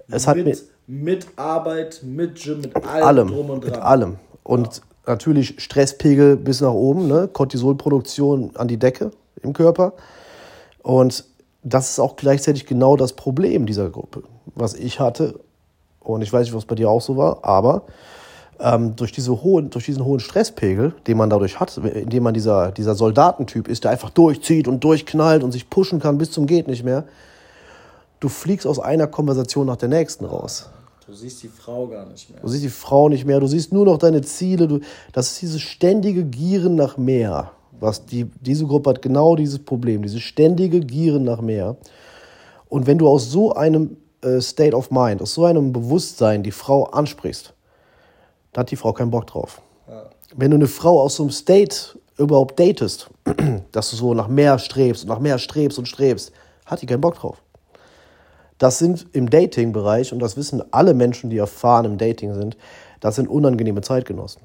es hat mir mit Arbeit, mit Gym, mit allem, allem drum und dran. Mit allem. Und ja. Natürlich Stresspegel bis nach oben, ne? Cortisolproduktion an die Decke im Körper. Und das ist auch gleichzeitig genau das Problem dieser Gruppe, was ich hatte. Und ich weiß nicht, was bei dir auch so war, aber ähm, durch, diese hohen, durch diesen hohen Stresspegel, den man dadurch hat, indem man dieser, dieser Soldatentyp ist, der einfach durchzieht und durchknallt und sich pushen kann bis zum Geht nicht mehr, du fliegst aus einer Konversation nach der nächsten raus. Du siehst die Frau gar nicht mehr. Du siehst die Frau nicht mehr, du siehst nur noch deine Ziele. Du, das ist dieses ständige Gieren nach mehr. Was die, diese Gruppe hat genau dieses Problem, dieses ständige Gieren nach mehr. Und wenn du aus so einem äh, State of Mind, aus so einem Bewusstsein die Frau ansprichst, dann hat die Frau keinen Bock drauf. Ja. Wenn du eine Frau aus so einem State überhaupt datest, dass du so nach mehr strebst und nach mehr strebst und strebst, hat die keinen Bock drauf. Das sind im Dating-Bereich, und das wissen alle Menschen, die erfahren im Dating sind, das sind unangenehme Zeitgenossen.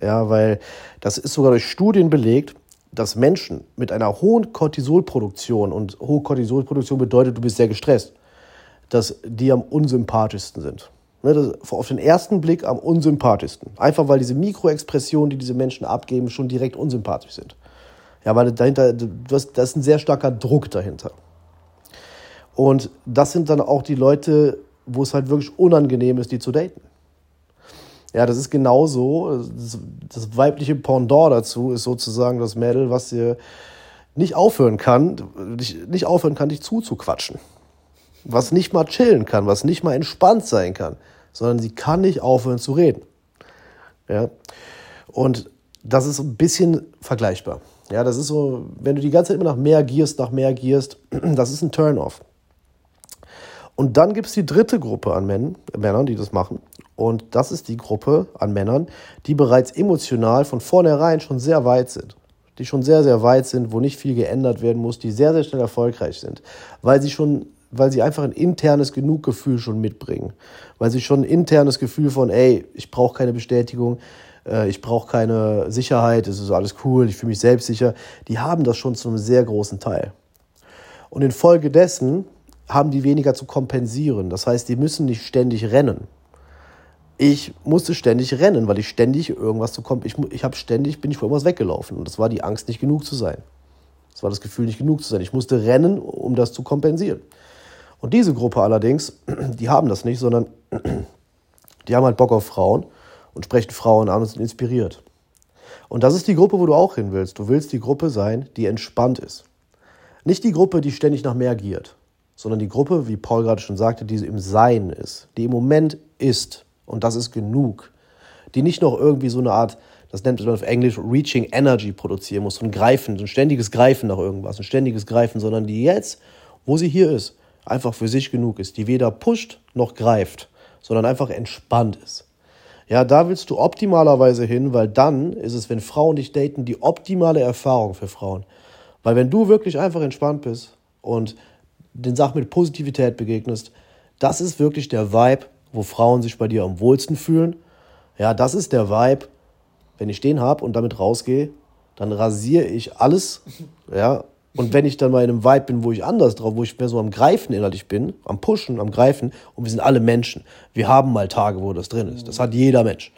Ja, weil das ist sogar durch Studien belegt, dass Menschen mit einer hohen Cortisolproduktion, und hohe Cortisolproduktion bedeutet, du bist sehr gestresst, dass die am unsympathischsten sind. Ne, auf den ersten Blick am unsympathischsten. Einfach weil diese Mikroexpressionen, die diese Menschen abgeben, schon direkt unsympathisch sind. Ja, weil dahinter, das ist ein sehr starker Druck dahinter. Und das sind dann auch die Leute, wo es halt wirklich unangenehm ist, die zu daten. Ja, das ist genauso. Das, das weibliche Pendant dazu ist sozusagen das Mädel, was dir nicht aufhören kann, nicht aufhören kann, dich zuzuquatschen. Was nicht mal chillen kann, was nicht mal entspannt sein kann, sondern sie kann nicht aufhören zu reden. Ja. Und das ist ein bisschen vergleichbar. Ja, das ist so, wenn du die ganze Zeit immer nach mehr gierst, nach mehr gierst, das ist ein Turn-off. Und dann gibt es die dritte Gruppe an Männern, Männern, die das machen. Und das ist die Gruppe an Männern, die bereits emotional von vornherein schon sehr weit sind. Die schon sehr, sehr weit sind, wo nicht viel geändert werden muss, die sehr, sehr schnell erfolgreich sind. Weil sie schon, weil sie einfach ein internes Genuggefühl schon mitbringen. Weil sie schon ein internes Gefühl von, ey, ich brauche keine Bestätigung, äh, ich brauche keine Sicherheit, es ist alles cool, ich fühle mich selbstsicher. Die haben das schon zu einem sehr großen Teil. Und infolgedessen haben die weniger zu kompensieren. Das heißt, die müssen nicht ständig rennen. Ich musste ständig rennen, weil ich ständig irgendwas zu kommen. Ich, ich habe ständig, bin ich vor irgendwas weggelaufen. Und das war die Angst, nicht genug zu sein. Das war das Gefühl, nicht genug zu sein. Ich musste rennen, um das zu kompensieren. Und diese Gruppe allerdings, die haben das nicht, sondern die haben halt Bock auf Frauen und sprechen Frauen an und sind inspiriert. Und das ist die Gruppe, wo du auch hin willst. Du willst die Gruppe sein, die entspannt ist. Nicht die Gruppe, die ständig nach mehr giert, sondern die Gruppe, wie Paul gerade schon sagte, die im Sein ist, die im Moment ist. Und das ist genug. Die nicht noch irgendwie so eine Art, das nennt man auf Englisch Reaching Energy produzieren muss, so ein Greifen, so ein ständiges Greifen nach irgendwas, ein ständiges Greifen, sondern die jetzt, wo sie hier ist, einfach für sich genug ist, die weder pusht noch greift, sondern einfach entspannt ist. Ja, da willst du optimalerweise hin, weil dann ist es, wenn Frauen dich daten, die optimale Erfahrung für Frauen. Weil wenn du wirklich einfach entspannt bist und den Sachen mit Positivität begegnest, das ist wirklich der Vibe, wo Frauen sich bei dir am wohlsten fühlen. Ja, das ist der Vibe. Wenn ich den habe und damit rausgehe, dann rasiere ich alles. Ja, und wenn ich dann mal in einem Vibe bin, wo ich anders drauf, wo ich mehr so am Greifen innerlich bin, am Pushen, am Greifen, und wir sind alle Menschen. Wir haben mal Tage, wo das drin ist. Das hat jeder Mensch.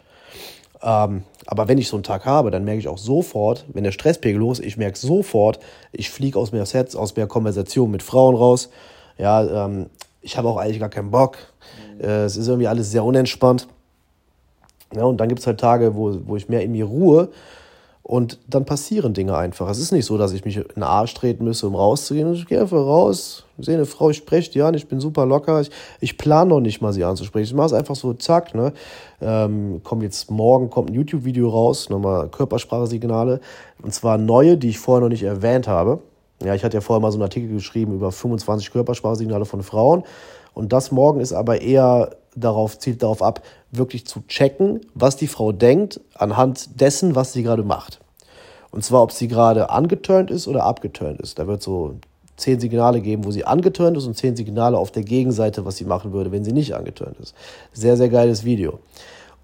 Ähm, aber wenn ich so einen Tag habe, dann merke ich auch sofort, wenn der Stresspegel los ist, ich merke sofort, ich fliege aus mehr Sets, aus mehr Konversation mit Frauen raus. Ja, ähm, ich habe auch eigentlich gar keinen Bock. Äh, es ist irgendwie alles sehr unentspannt. Ja, und dann gibt es halt Tage, wo, wo ich mehr in mir ruhe und dann passieren Dinge einfach. Es ist nicht so, dass ich mich in den Arsch treten müsse, um rauszugehen. Ich gehe einfach raus, sehe eine Frau, ich spreche die an, ich bin super locker. Ich, ich plane noch nicht mal, sie anzusprechen. Ich mache es einfach so, zack. Ne? Ähm, kommt jetzt morgen kommt ein YouTube-Video raus, nochmal Körpersprachesignale. Und zwar neue, die ich vorher noch nicht erwähnt habe. Ja, ich hatte ja vorher mal so einen Artikel geschrieben über 25 Körpersprachsignale von Frauen. Und das morgen ist aber eher darauf, zielt darauf ab, wirklich zu checken, was die Frau denkt, anhand dessen, was sie gerade macht. Und zwar, ob sie gerade angeturnt ist oder abgeturnt ist. Da wird so zehn Signale geben, wo sie angeturnt ist und zehn Signale auf der Gegenseite, was sie machen würde, wenn sie nicht angeturnt ist. Sehr, sehr geiles Video.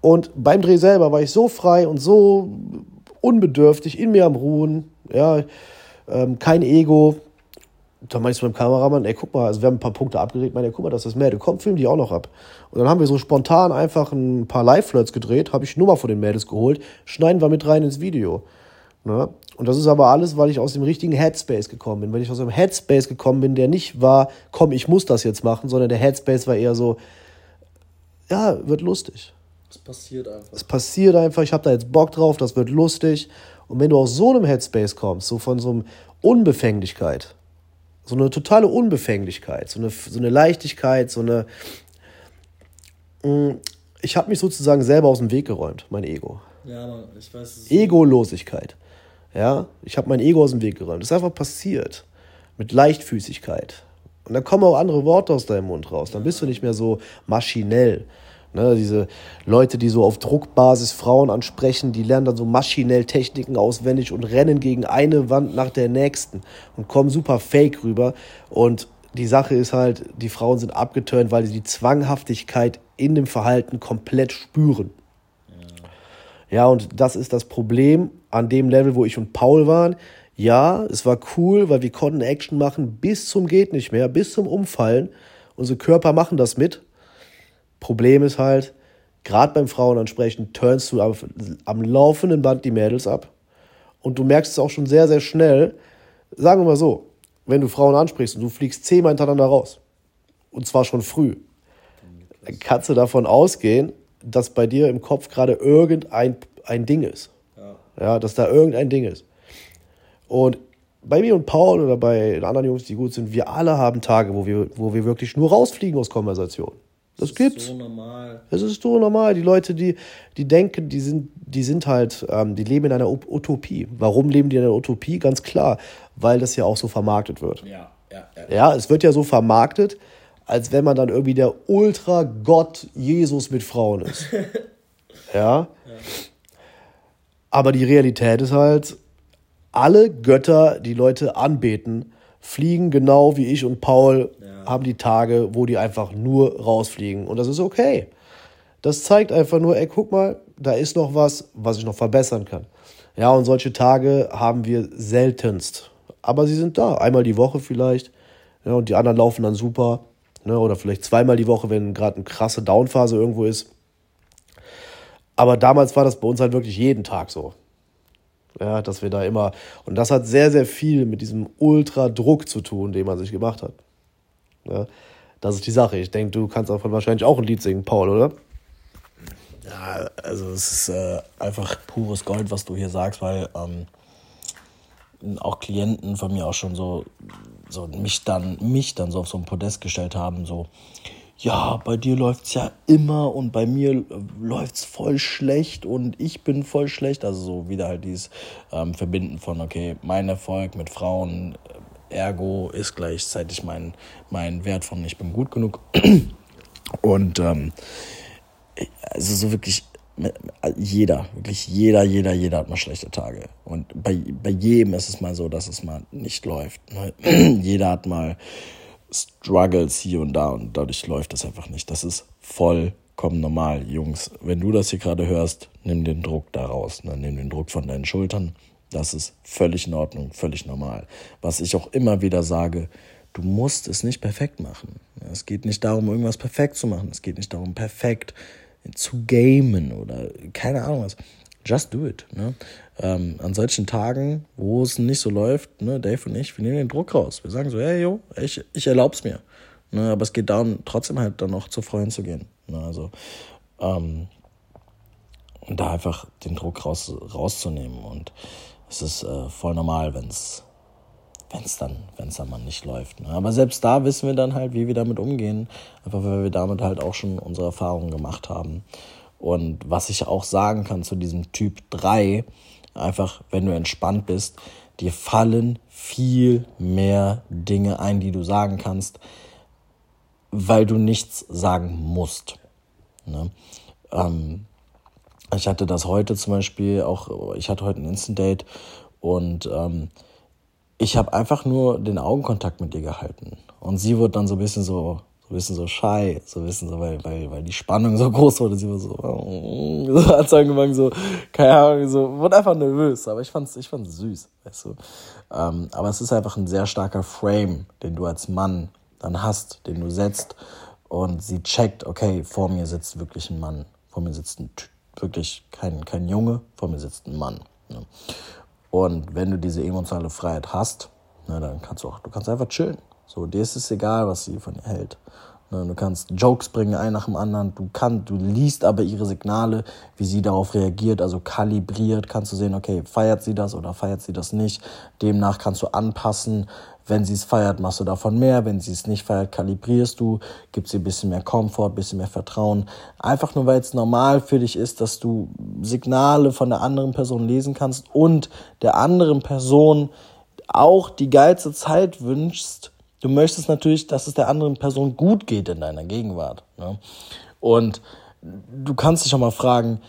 Und beim Dreh selber war ich so frei und so unbedürftig, in mir am Ruhen, ja, ähm, kein Ego, da meinte ich zu meinem Kameramann, ey, guck mal, also wir haben ein paar Punkte abgedreht, meine, guck mal, das ist Mädel, komm, film die auch noch ab. Und dann haben wir so spontan einfach ein paar Live-Flirts gedreht, habe ich Nummer von den Mädels geholt, schneiden wir mit rein ins Video. Ne? Und das ist aber alles, weil ich aus dem richtigen Headspace gekommen bin. Weil ich aus einem Headspace gekommen bin, der nicht war, komm, ich muss das jetzt machen, sondern der Headspace war eher so, ja, wird lustig. Es passiert einfach. Es passiert einfach, ich habe da jetzt Bock drauf, das wird lustig. Und wenn du aus so einem Headspace kommst, so von so einem Unbefänglichkeit, so eine totale Unbefänglichkeit, so eine, so eine Leichtigkeit, so eine. Mm, ich habe mich sozusagen selber aus dem Weg geräumt, mein Ego. Ja, aber ich weiß. Egolosigkeit. Ja, ich habe mein Ego aus dem Weg geräumt. Das ist einfach passiert. Mit Leichtfüßigkeit. Und dann kommen auch andere Worte aus deinem Mund raus. Dann bist du nicht mehr so maschinell. Ne, diese Leute, die so auf Druckbasis Frauen ansprechen, die lernen dann so maschinell Techniken auswendig und rennen gegen eine Wand nach der nächsten und kommen super fake rüber. Und die Sache ist halt, die Frauen sind abgeturnt, weil sie die Zwanghaftigkeit in dem Verhalten komplett spüren. Ja. ja, und das ist das Problem an dem Level, wo ich und Paul waren. Ja, es war cool, weil wir konnten Action machen bis zum geht nicht mehr, bis zum Umfallen. Unsere Körper machen das mit Problem ist halt, gerade beim Frauenansprechen turnst du auf, am laufenden Band die Mädels ab. Und du merkst es auch schon sehr, sehr schnell. Sagen wir mal so, wenn du Frauen ansprichst und du fliegst zehnmal hintereinander raus, und zwar schon früh, dann kannst du davon ausgehen, dass bei dir im Kopf gerade irgendein ein Ding ist. Ja. ja, dass da irgendein Ding ist. Und bei mir und Paul oder bei den anderen Jungs, die gut sind, wir alle haben Tage, wo wir, wo wir wirklich nur rausfliegen aus Konversationen. Das, das gibt's. So normal. Es ist so normal. Die Leute, die, die denken, die sind, die sind halt, ähm, die leben in einer Utopie. Warum leben die in einer Utopie? Ganz klar, weil das ja auch so vermarktet wird. Ja, ja, ja. Ja, es wird ja so vermarktet, als wenn man dann irgendwie der Ultra-Gott Jesus mit Frauen ist. ja? ja. Aber die Realität ist halt, alle Götter, die Leute anbeten, fliegen genau wie ich und Paul ja. haben die Tage, wo die einfach nur rausfliegen. Und das ist okay. Das zeigt einfach nur, ey, guck mal, da ist noch was, was ich noch verbessern kann. Ja, und solche Tage haben wir seltenst. Aber sie sind da. Einmal die Woche vielleicht. ja, und die anderen laufen dann super. Ne, oder vielleicht zweimal die Woche, wenn gerade eine krasse Downphase irgendwo ist. Aber damals war das bei uns halt wirklich jeden Tag so. Ja, dass wir da immer. Und das hat sehr, sehr viel mit diesem Ultra-Druck zu tun, den man sich gemacht hat. Ja, das ist die Sache. Ich denke, du kannst davon wahrscheinlich auch ein Lied singen, Paul, oder? Ja, also es ist äh, einfach pures Gold, was du hier sagst, weil ähm, auch Klienten von mir auch schon so, so mich dann, mich dann so auf so ein Podest gestellt haben, so, ja, bei dir läuft's ja immer und bei mir läuft's voll schlecht und ich bin voll schlecht. Also so wieder halt dieses ähm, Verbinden von, okay, mein Erfolg mit Frauen, äh, ergo ist gleichzeitig mein, mein Wert von ich bin gut genug. Und ähm, also so wirklich jeder, wirklich jeder, jeder, jeder hat mal schlechte Tage. Und bei, bei jedem ist es mal so, dass es mal nicht läuft. Ne? jeder hat mal Struggles hier und da und dadurch läuft das einfach nicht. Das ist vollkommen normal, Jungs. Wenn du das hier gerade hörst, nimm den Druck da raus. Ne? Nimm den Druck von deinen Schultern. Das ist völlig in Ordnung, völlig normal. Was ich auch immer wieder sage, du musst es nicht perfekt machen. Es geht nicht darum, irgendwas perfekt zu machen. Es geht nicht darum, perfekt zu gamen oder keine Ahnung was. Just do it. Ne? Ähm, an solchen Tagen, wo es nicht so läuft, ne, Dave und ich, wir nehmen den Druck raus. Wir sagen so, hey, yo, ich, ich erlaub's mir. Ne, aber es geht darum, trotzdem halt dann noch zu Freunden zu gehen. Ne, also, ähm, und da einfach den Druck raus, rauszunehmen. Und es ist äh, voll normal, wenn es wenn es dann, wenn es dann mal nicht läuft. Ne? Aber selbst da wissen wir dann halt, wie wir damit umgehen, einfach weil wir damit halt auch schon unsere Erfahrungen gemacht haben. Und was ich auch sagen kann zu diesem Typ 3, einfach wenn du entspannt bist, dir fallen viel mehr Dinge ein, die du sagen kannst, weil du nichts sagen musst. Ne? Ähm, ich hatte das heute zum Beispiel auch, ich hatte heute ein Instant Date und ähm, ich habe einfach nur den Augenkontakt mit ihr gehalten. Und sie wurde dann so ein bisschen so, so ein bisschen so shy, so ein bisschen so, weil, weil, weil die Spannung so groß wurde. Sie war so, so hat angefangen, so, keine Ahnung, so, wurde einfach nervös. Aber ich fand's, ich fand's süß, weißt du. Ähm, aber es ist einfach ein sehr starker Frame, den du als Mann dann hast, den du setzt. Und sie checkt, okay, vor mir sitzt wirklich ein Mann. Vor mir sitzt ein, wirklich kein, kein Junge, vor mir sitzt ein Mann. Ne? Und wenn du diese emotionale Freiheit hast, na, dann kannst du auch, du kannst einfach chillen. So, dir ist es egal, was sie von dir hält. Du kannst Jokes bringen, ein nach dem anderen. Du kannst, du liest aber ihre Signale, wie sie darauf reagiert, also kalibriert. Kannst du sehen, okay, feiert sie das oder feiert sie das nicht. Demnach kannst du anpassen. Wenn sie es feiert, machst du davon mehr. Wenn sie es nicht feiert, kalibrierst du, gibst ihr ein bisschen mehr Komfort, ein bisschen mehr Vertrauen. Einfach nur, weil es normal für dich ist, dass du Signale von der anderen Person lesen kannst und der anderen Person auch die geilste Zeit wünschst. Du möchtest natürlich, dass es der anderen Person gut geht in deiner Gegenwart. Ne? Und du kannst dich auch mal fragen,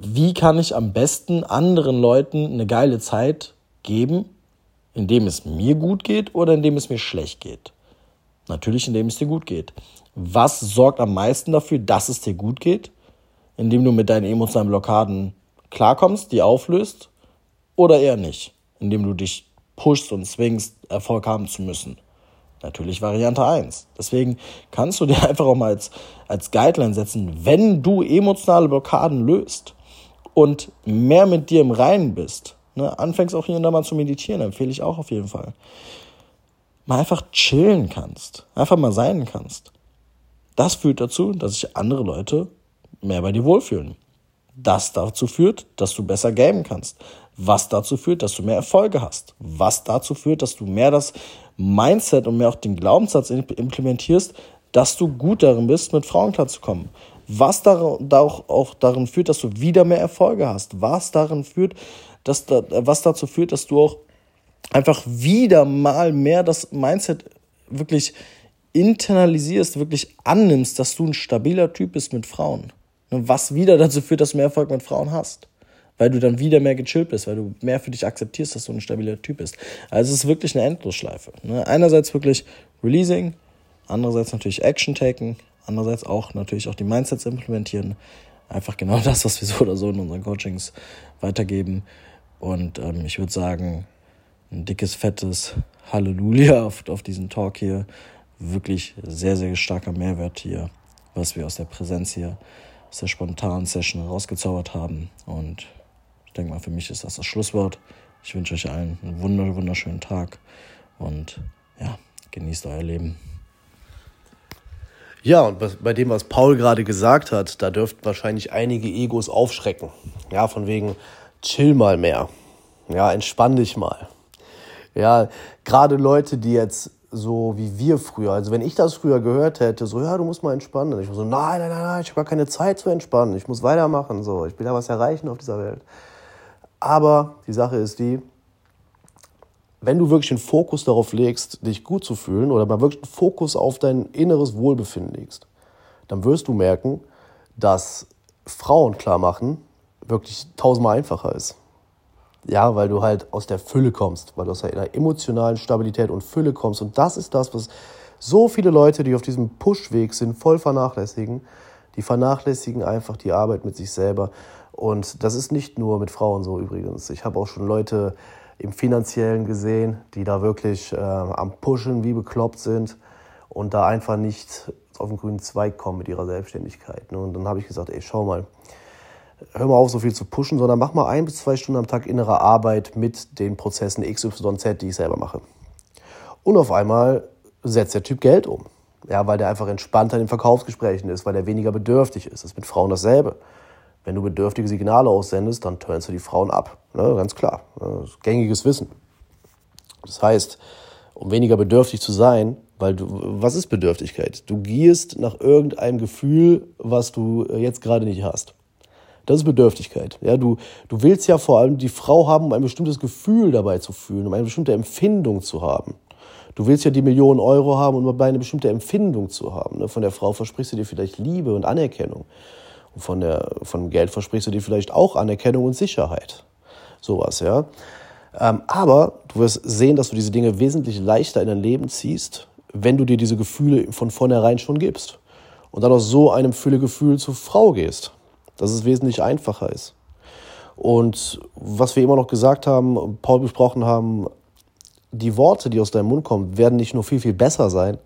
wie kann ich am besten anderen Leuten eine geile Zeit geben, indem es mir gut geht oder indem es mir schlecht geht? Natürlich, indem es dir gut geht. Was sorgt am meisten dafür, dass es dir gut geht? Indem du mit deinen emotionalen Blockaden klarkommst, die auflöst oder eher nicht? Indem du dich pushst und zwingst, Erfolg haben zu müssen. Natürlich Variante 1. Deswegen kannst du dir einfach auch mal als, als Guideline setzen, wenn du emotionale Blockaden löst und mehr mit dir im Reinen bist, Ne, anfängst auch hier und da mal zu meditieren, empfehle ich auch auf jeden Fall. Mal einfach chillen kannst, einfach mal sein kannst. Das führt dazu, dass sich andere Leute mehr bei dir wohlfühlen. Das dazu führt, dass du besser gamen kannst. Was dazu führt, dass du mehr Erfolge hast. Was dazu führt, dass du mehr das Mindset und mehr auch den Glaubenssatz implementierst, dass du gut darin bist, mit Frauen klarzukommen. Was da auch, auch darin führt, dass du wieder mehr Erfolge hast. Was darin führt, dass da, was dazu führt, dass du auch einfach wieder mal mehr das Mindset wirklich internalisierst, wirklich annimmst, dass du ein stabiler Typ bist mit Frauen. Was wieder dazu führt, dass du mehr Erfolg mit Frauen hast. Weil du dann wieder mehr gechillt bist, weil du mehr für dich akzeptierst, dass du ein stabiler Typ bist. Also es ist wirklich eine Endlosschleife. Ne? Einerseits wirklich Releasing, andererseits natürlich Action taken, andererseits auch natürlich auch die Mindsets implementieren. Einfach genau das, was wir so oder so in unseren Coachings weitergeben. Und ähm, ich würde sagen, ein dickes, fettes Halleluja auf, auf diesen Talk hier. Wirklich sehr, sehr starker Mehrwert hier, was wir aus der Präsenz hier, aus der spontanen Session rausgezaubert haben. Und denke mal, für mich ist das das Schlusswort. Ich wünsche euch allen einen wunderschönen Tag und ja, genießt euer Leben. Ja, und bei dem, was Paul gerade gesagt hat, da dürften wahrscheinlich einige Egos aufschrecken. Ja, von wegen, chill mal mehr. Ja, entspann dich mal. Ja, gerade Leute, die jetzt so wie wir früher, also wenn ich das früher gehört hätte, so, ja, du musst mal entspannen. Ich so, nein, nein, nein, nein, ich habe gar keine Zeit zu entspannen. Ich muss weitermachen, so. Ich will ja was erreichen auf dieser Welt. Aber die Sache ist die, wenn du wirklich den Fokus darauf legst, dich gut zu fühlen oder mal wirklich den Fokus auf dein inneres Wohlbefinden legst, dann wirst du merken, dass Frauen klar machen wirklich tausendmal einfacher ist. Ja, weil du halt aus der Fülle kommst, weil du aus einer emotionalen Stabilität und Fülle kommst. Und das ist das, was so viele Leute, die auf diesem Push-Weg sind, voll vernachlässigen. Die vernachlässigen einfach die Arbeit mit sich selber. Und das ist nicht nur mit Frauen so übrigens. Ich habe auch schon Leute im finanziellen gesehen, die da wirklich äh, am Pushen wie bekloppt sind und da einfach nicht auf den grünen Zweig kommen mit ihrer Selbstständigkeit. Ne? Und dann habe ich gesagt, ey, schau mal, hör mal auf, so viel zu pushen, sondern mach mal ein bis zwei Stunden am Tag innere Arbeit mit den Prozessen XYZ, die ich selber mache. Und auf einmal setzt der Typ Geld um. Ja, weil der einfach entspannter in den Verkaufsgesprächen ist, weil der weniger bedürftig ist. Das ist mit Frauen dasselbe. Wenn du bedürftige Signale aussendest, dann turnst du die Frauen ab. Ne? Ganz klar. Ist gängiges Wissen. Das heißt, um weniger bedürftig zu sein, weil du, was ist Bedürftigkeit? Du gierst nach irgendeinem Gefühl, was du jetzt gerade nicht hast. Das ist Bedürftigkeit. Ja, du, du willst ja vor allem die Frau haben, um ein bestimmtes Gefühl dabei zu fühlen, um eine bestimmte Empfindung zu haben. Du willst ja die Millionen Euro haben, um dabei eine bestimmte Empfindung zu haben. Ne? Von der Frau versprichst du dir vielleicht Liebe und Anerkennung. Von, der, von Geld versprichst du dir vielleicht auch Anerkennung und Sicherheit. Sowas, ja. Ähm, aber du wirst sehen, dass du diese Dinge wesentlich leichter in dein Leben ziehst, wenn du dir diese Gefühle von vornherein schon gibst. Und dann aus so einem Füllegefühl zur Frau gehst. Dass es wesentlich einfacher ist. Und was wir immer noch gesagt haben, Paul besprochen haben, die Worte, die aus deinem Mund kommen, werden nicht nur viel, viel besser sein,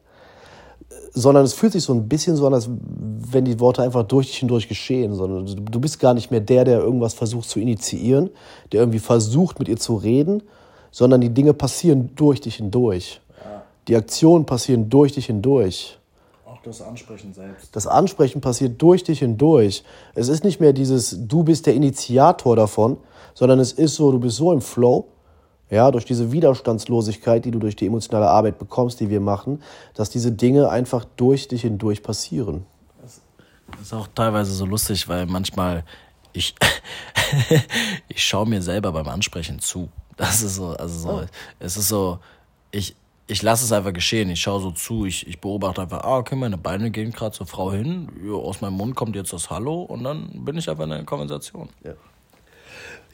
sondern es fühlt sich so ein bisschen so an, als wenn die Worte einfach durch dich hindurch geschehen, sondern du bist gar nicht mehr der, der irgendwas versucht zu initiieren, der irgendwie versucht, mit ihr zu reden, sondern die Dinge passieren durch dich hindurch. Ja. Die Aktionen passieren durch dich hindurch. Auch das Ansprechen selbst. Das Ansprechen passiert durch dich hindurch. Es ist nicht mehr dieses, du bist der Initiator davon, sondern es ist so, du bist so im Flow, ja, durch diese Widerstandslosigkeit, die du durch die emotionale Arbeit bekommst, die wir machen, dass diese Dinge einfach durch dich hindurch passieren. Das ist auch teilweise so lustig, weil manchmal ich, ich schaue mir selber beim Ansprechen zu. Das ist so, also so, oh. es ist so, ich, ich lasse es einfach geschehen. Ich schaue so zu, ich, ich beobachte einfach, ah, okay, meine Beine gehen gerade zur Frau hin, aus meinem Mund kommt jetzt das Hallo und dann bin ich einfach in der Konversation. Ja.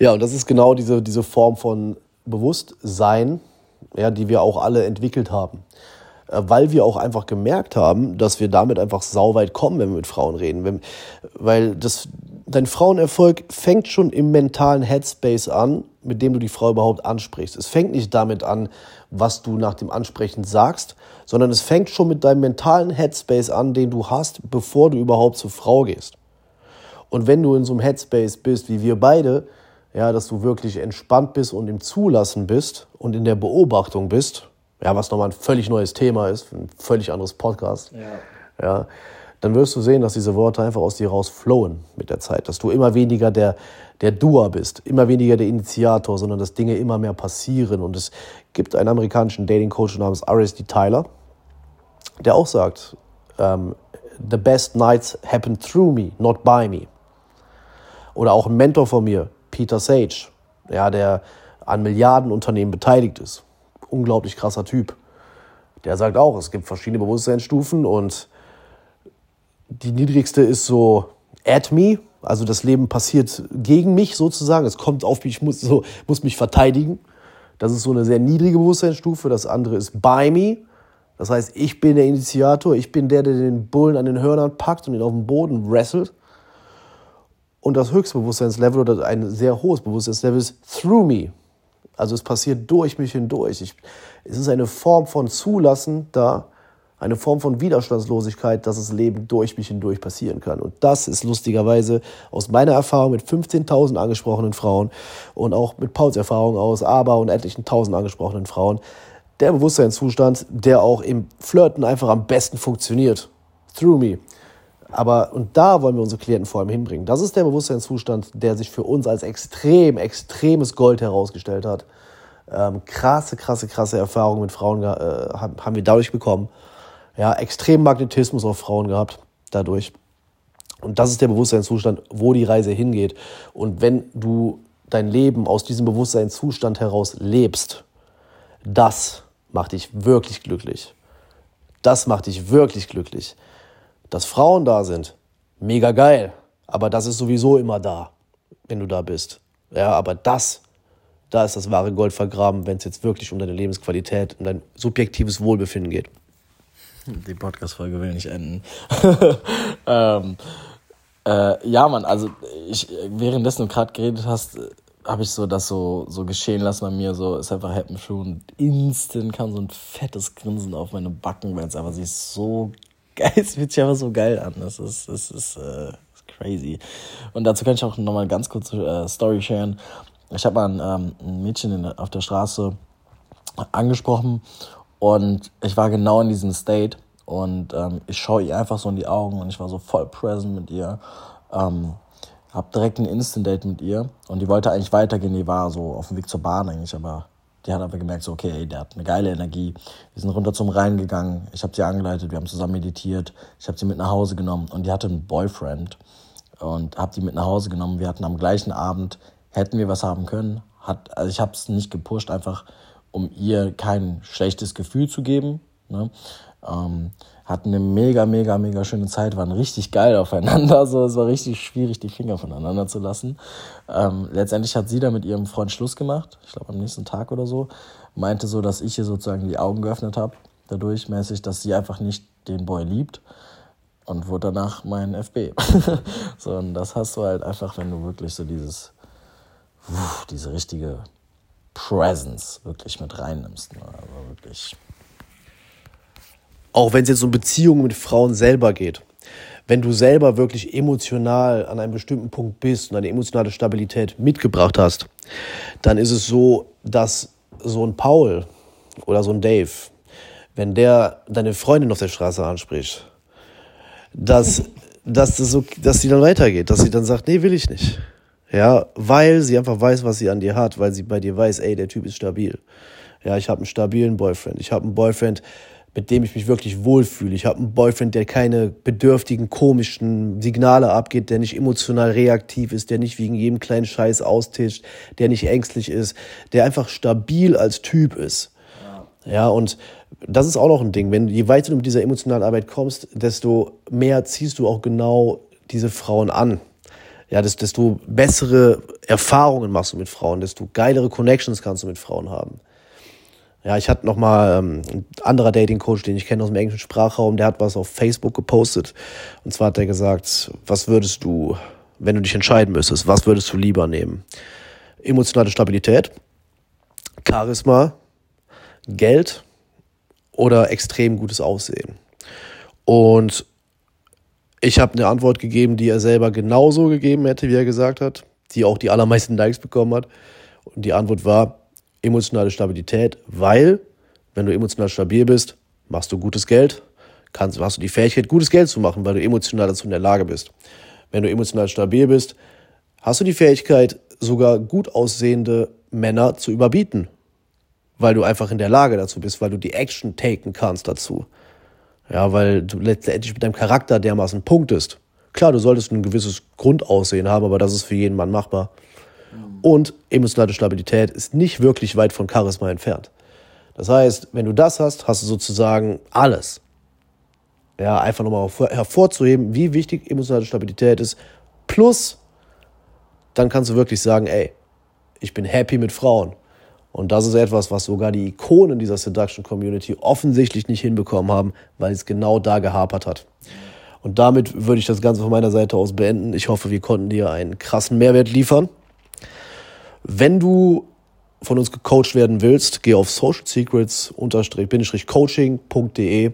Ja, und das ist genau diese, diese Form von Bewusstsein, ja, die wir auch alle entwickelt haben. Äh, weil wir auch einfach gemerkt haben, dass wir damit einfach sauweit kommen, wenn wir mit Frauen reden. Wenn, weil das, dein Frauenerfolg fängt schon im mentalen Headspace an, mit dem du die Frau überhaupt ansprichst. Es fängt nicht damit an, was du nach dem Ansprechen sagst, sondern es fängt schon mit deinem mentalen Headspace an, den du hast, bevor du überhaupt zur Frau gehst. Und wenn du in so einem Headspace bist, wie wir beide, ja, dass du wirklich entspannt bist und im Zulassen bist und in der Beobachtung bist, ja, was nochmal ein völlig neues Thema ist, ein völlig anderes Podcast, ja. ja, dann wirst du sehen, dass diese Worte einfach aus dir raus flowen mit der Zeit, dass du immer weniger der, der Doer bist, immer weniger der Initiator, sondern dass Dinge immer mehr passieren. Und es gibt einen amerikanischen Dating-Coach namens R.S.D. Tyler, der auch sagt, ähm, the best nights happen through me, not by me. Oder auch ein Mentor von mir, Peter Sage, ja, der an Milliardenunternehmen beteiligt ist. Unglaublich krasser Typ. Der sagt auch, es gibt verschiedene Bewusstseinsstufen und die niedrigste ist so at me, also das Leben passiert gegen mich sozusagen, es kommt auf mich, ich muss, so, muss mich verteidigen. Das ist so eine sehr niedrige Bewusstseinsstufe. Das andere ist by me, das heißt, ich bin der Initiator, ich bin der, der den Bullen an den Hörnern packt und ihn auf den Boden wrestelt. Und das höchste Bewusstseinslevel oder ein sehr hohes Bewusstseinslevel ist through me. Also es passiert durch mich hindurch. Ich, es ist eine Form von Zulassen da, eine Form von Widerstandslosigkeit, dass das Leben durch mich hindurch passieren kann. Und das ist lustigerweise aus meiner Erfahrung mit 15.000 angesprochenen Frauen und auch mit Pauls Erfahrung aus aber und etlichen tausend angesprochenen Frauen, der Bewusstseinszustand, der auch im Flirten einfach am besten funktioniert. Through me. Aber, und da wollen wir unsere Klienten vor allem hinbringen. Das ist der Bewusstseinszustand, der sich für uns als extrem, extremes Gold herausgestellt hat. Ähm, krasse, krasse, krasse Erfahrungen mit Frauen äh, haben wir dadurch bekommen. Ja, extrem Magnetismus auf Frauen gehabt dadurch. Und das ist der Bewusstseinszustand, wo die Reise hingeht. Und wenn du dein Leben aus diesem Bewusstseinszustand heraus lebst, das macht dich wirklich glücklich. Das macht dich wirklich glücklich. Dass Frauen da sind, mega geil. Aber das ist sowieso immer da, wenn du da bist. Ja, aber das, da ist das wahre Gold vergraben, wenn es jetzt wirklich um deine Lebensqualität, um dein subjektives Wohlbefinden geht. Die Podcast-Folge will nicht enden. ähm, äh, ja, Mann, also ich, währenddessen du gerade geredet hast, habe ich so das so, so geschehen lassen bei mir. So ist einfach Happen schon instant kam so ein fettes Grinsen auf meine Backen, weil es einfach sich so geil, es fühlt sich einfach so geil an. Das ist, das ist, äh, crazy. Und dazu kann ich auch nochmal eine ganz kurze äh, Story sharen. Ich habe mal ein, ähm, ein Mädchen in, auf der Straße angesprochen und ich war genau in diesem State und ähm, ich schaue ihr einfach so in die Augen und ich war so voll present mit ihr. Ähm, hab direkt ein Instant-Date mit ihr und die wollte eigentlich weitergehen. Die war so auf dem Weg zur Bahn eigentlich, aber die hat aber gemerkt, so, okay, ey, der hat eine geile Energie. Wir sind runter zum Rhein gegangen. Ich habe sie angeleitet, wir haben zusammen meditiert. Ich habe sie mit nach Hause genommen und die hatte einen Boyfriend und habe die mit nach Hause genommen. Wir hatten am gleichen Abend, hätten wir was haben können. Hat, also ich habe es nicht gepusht, einfach um ihr kein schlechtes Gefühl zu geben. Ne? Ähm, hatten eine mega, mega, mega schöne Zeit, waren richtig geil aufeinander. So, es war richtig schwierig, die Finger voneinander zu lassen. Ähm, letztendlich hat sie da mit ihrem Freund Schluss gemacht, ich glaube am nächsten Tag oder so. Meinte so, dass ich ihr sozusagen die Augen geöffnet habe, dadurch mäßig, dass sie einfach nicht den Boy liebt. Und wurde danach mein FB. so, und das hast du halt einfach, wenn du wirklich so dieses, diese richtige Presence wirklich mit reinnimmst. Ne? Also wirklich auch wenn es jetzt um Beziehungen mit Frauen selber geht. Wenn du selber wirklich emotional an einem bestimmten Punkt bist und eine emotionale Stabilität mitgebracht hast, dann ist es so, dass so ein Paul oder so ein Dave, wenn der deine Freundin auf der Straße anspricht, dass, dass, das so, dass sie dann weitergeht, dass sie dann sagt, nee, will ich nicht. Ja, weil sie einfach weiß, was sie an dir hat, weil sie bei dir weiß, ey, der Typ ist stabil. Ja, ich habe einen stabilen Boyfriend. Ich habe einen Boyfriend, mit dem ich mich wirklich wohlfühle. Ich habe einen Boyfriend, der keine bedürftigen, komischen Signale abgeht, der nicht emotional reaktiv ist, der nicht wegen jedem kleinen Scheiß austischt, der nicht ängstlich ist, der einfach stabil als Typ ist. Ja, ja und das ist auch noch ein Ding. Wenn je weiter du mit dieser emotionalen Arbeit kommst, desto mehr ziehst du auch genau diese Frauen an. Ja, desto bessere Erfahrungen machst du mit Frauen, desto geilere Connections kannst du mit Frauen haben. Ja, ich hatte noch mal ähm, ein anderer Dating-Coach, den ich kenne aus dem englischen Sprachraum, der hat was auf Facebook gepostet. Und zwar hat er gesagt, was würdest du, wenn du dich entscheiden müsstest, was würdest du lieber nehmen? Emotionale Stabilität, Charisma, Geld oder extrem gutes Aussehen? Und ich habe eine Antwort gegeben, die er selber genauso gegeben hätte, wie er gesagt hat, die auch die allermeisten Likes bekommen hat. Und die Antwort war emotionale Stabilität, weil, wenn du emotional stabil bist, machst du gutes Geld, kannst, hast du die Fähigkeit, gutes Geld zu machen, weil du emotional dazu in der Lage bist. Wenn du emotional stabil bist, hast du die Fähigkeit, sogar gut aussehende Männer zu überbieten, weil du einfach in der Lage dazu bist, weil du die Action taken kannst dazu. Ja, weil du letztendlich mit deinem Charakter dermaßen punktest. Klar, du solltest ein gewisses Grundaussehen haben, aber das ist für jeden Mann machbar. Und emotionale Stabilität ist nicht wirklich weit von Charisma entfernt. Das heißt, wenn du das hast, hast du sozusagen alles. Ja, einfach nochmal hervorzuheben, wie wichtig emotionale Stabilität ist. Plus, dann kannst du wirklich sagen, ey, ich bin happy mit Frauen. Und das ist etwas, was sogar die Ikonen dieser Seduction Community offensichtlich nicht hinbekommen haben, weil es genau da gehapert hat. Und damit würde ich das Ganze von meiner Seite aus beenden. Ich hoffe, wir konnten dir einen krassen Mehrwert liefern. Wenn du von uns gecoacht werden willst, geh auf socialsecrets-coaching.de,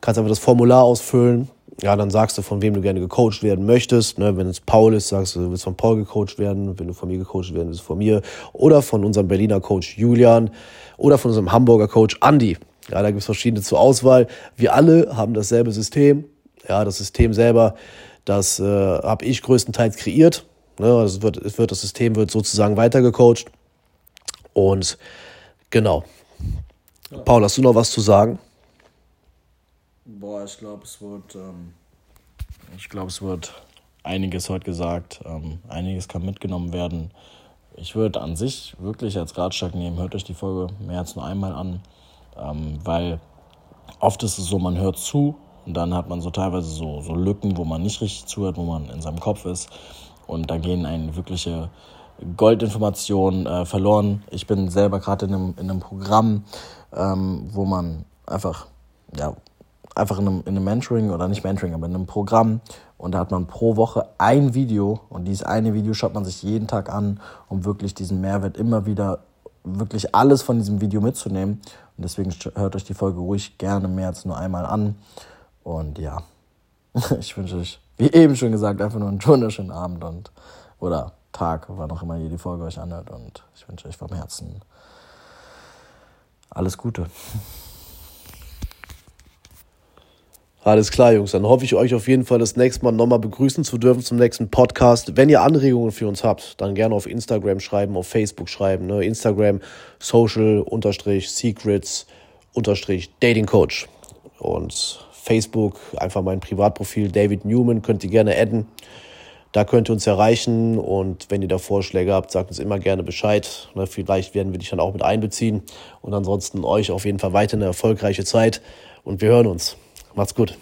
kannst einfach das Formular ausfüllen. Ja, dann sagst du, von wem du gerne gecoacht werden möchtest. Ne, wenn es Paul ist, sagst du, du willst von Paul gecoacht werden. Wenn du von mir gecoacht werden willst, von mir. Oder von unserem Berliner Coach Julian. Oder von unserem Hamburger Coach Andy. Ja, da gibt es verschiedene zur Auswahl. Wir alle haben dasselbe System. Ja, das System selber, das äh, habe ich größtenteils kreiert. Ne, also es wird, es wird, das System wird sozusagen weitergecoacht. Und genau. Ja. Paul, hast du noch was zu sagen? Boah, ich glaube, es wird, ähm, ich glaube, es wird einiges heute gesagt. Ähm, einiges kann mitgenommen werden. Ich würde an sich wirklich als Ratschlag nehmen, hört euch die Folge mehr als nur einmal an, ähm, weil oft ist es so, man hört zu und dann hat man so teilweise so, so Lücken, wo man nicht richtig zuhört, wo man in seinem Kopf ist und da gehen einen wirkliche Goldinformationen äh, verloren. Ich bin selber gerade in einem, in einem Programm, ähm, wo man einfach, ja, einfach in einem, in einem Mentoring oder nicht Mentoring, aber in einem Programm und da hat man pro Woche ein Video und dieses eine Video schaut man sich jeden Tag an, um wirklich diesen Mehrwert immer wieder, wirklich alles von diesem Video mitzunehmen. Und deswegen hört euch die Folge ruhig gerne mehr als nur einmal an. Und ja, ich wünsche euch, wie eben schon gesagt, einfach nur einen wunderschönen Abend und oder Tag, wann auch immer ihr die Folge euch anhört. Und ich wünsche euch vom Herzen alles Gute. Alles klar, Jungs. Dann hoffe ich euch auf jeden Fall das nächste Mal nochmal begrüßen zu dürfen zum nächsten Podcast. Wenn ihr Anregungen für uns habt, dann gerne auf Instagram schreiben, auf Facebook schreiben. Ne? Instagram social secrets Dating Coach. Und Facebook einfach mein Privatprofil David Newman könnt ihr gerne adden. Da könnt ihr uns erreichen und wenn ihr da Vorschläge habt, sagt uns immer gerne Bescheid. Ne? Vielleicht werden wir dich dann auch mit einbeziehen. Und ansonsten euch auf jeden Fall weiter eine erfolgreiche Zeit und wir hören uns. Macht's gut.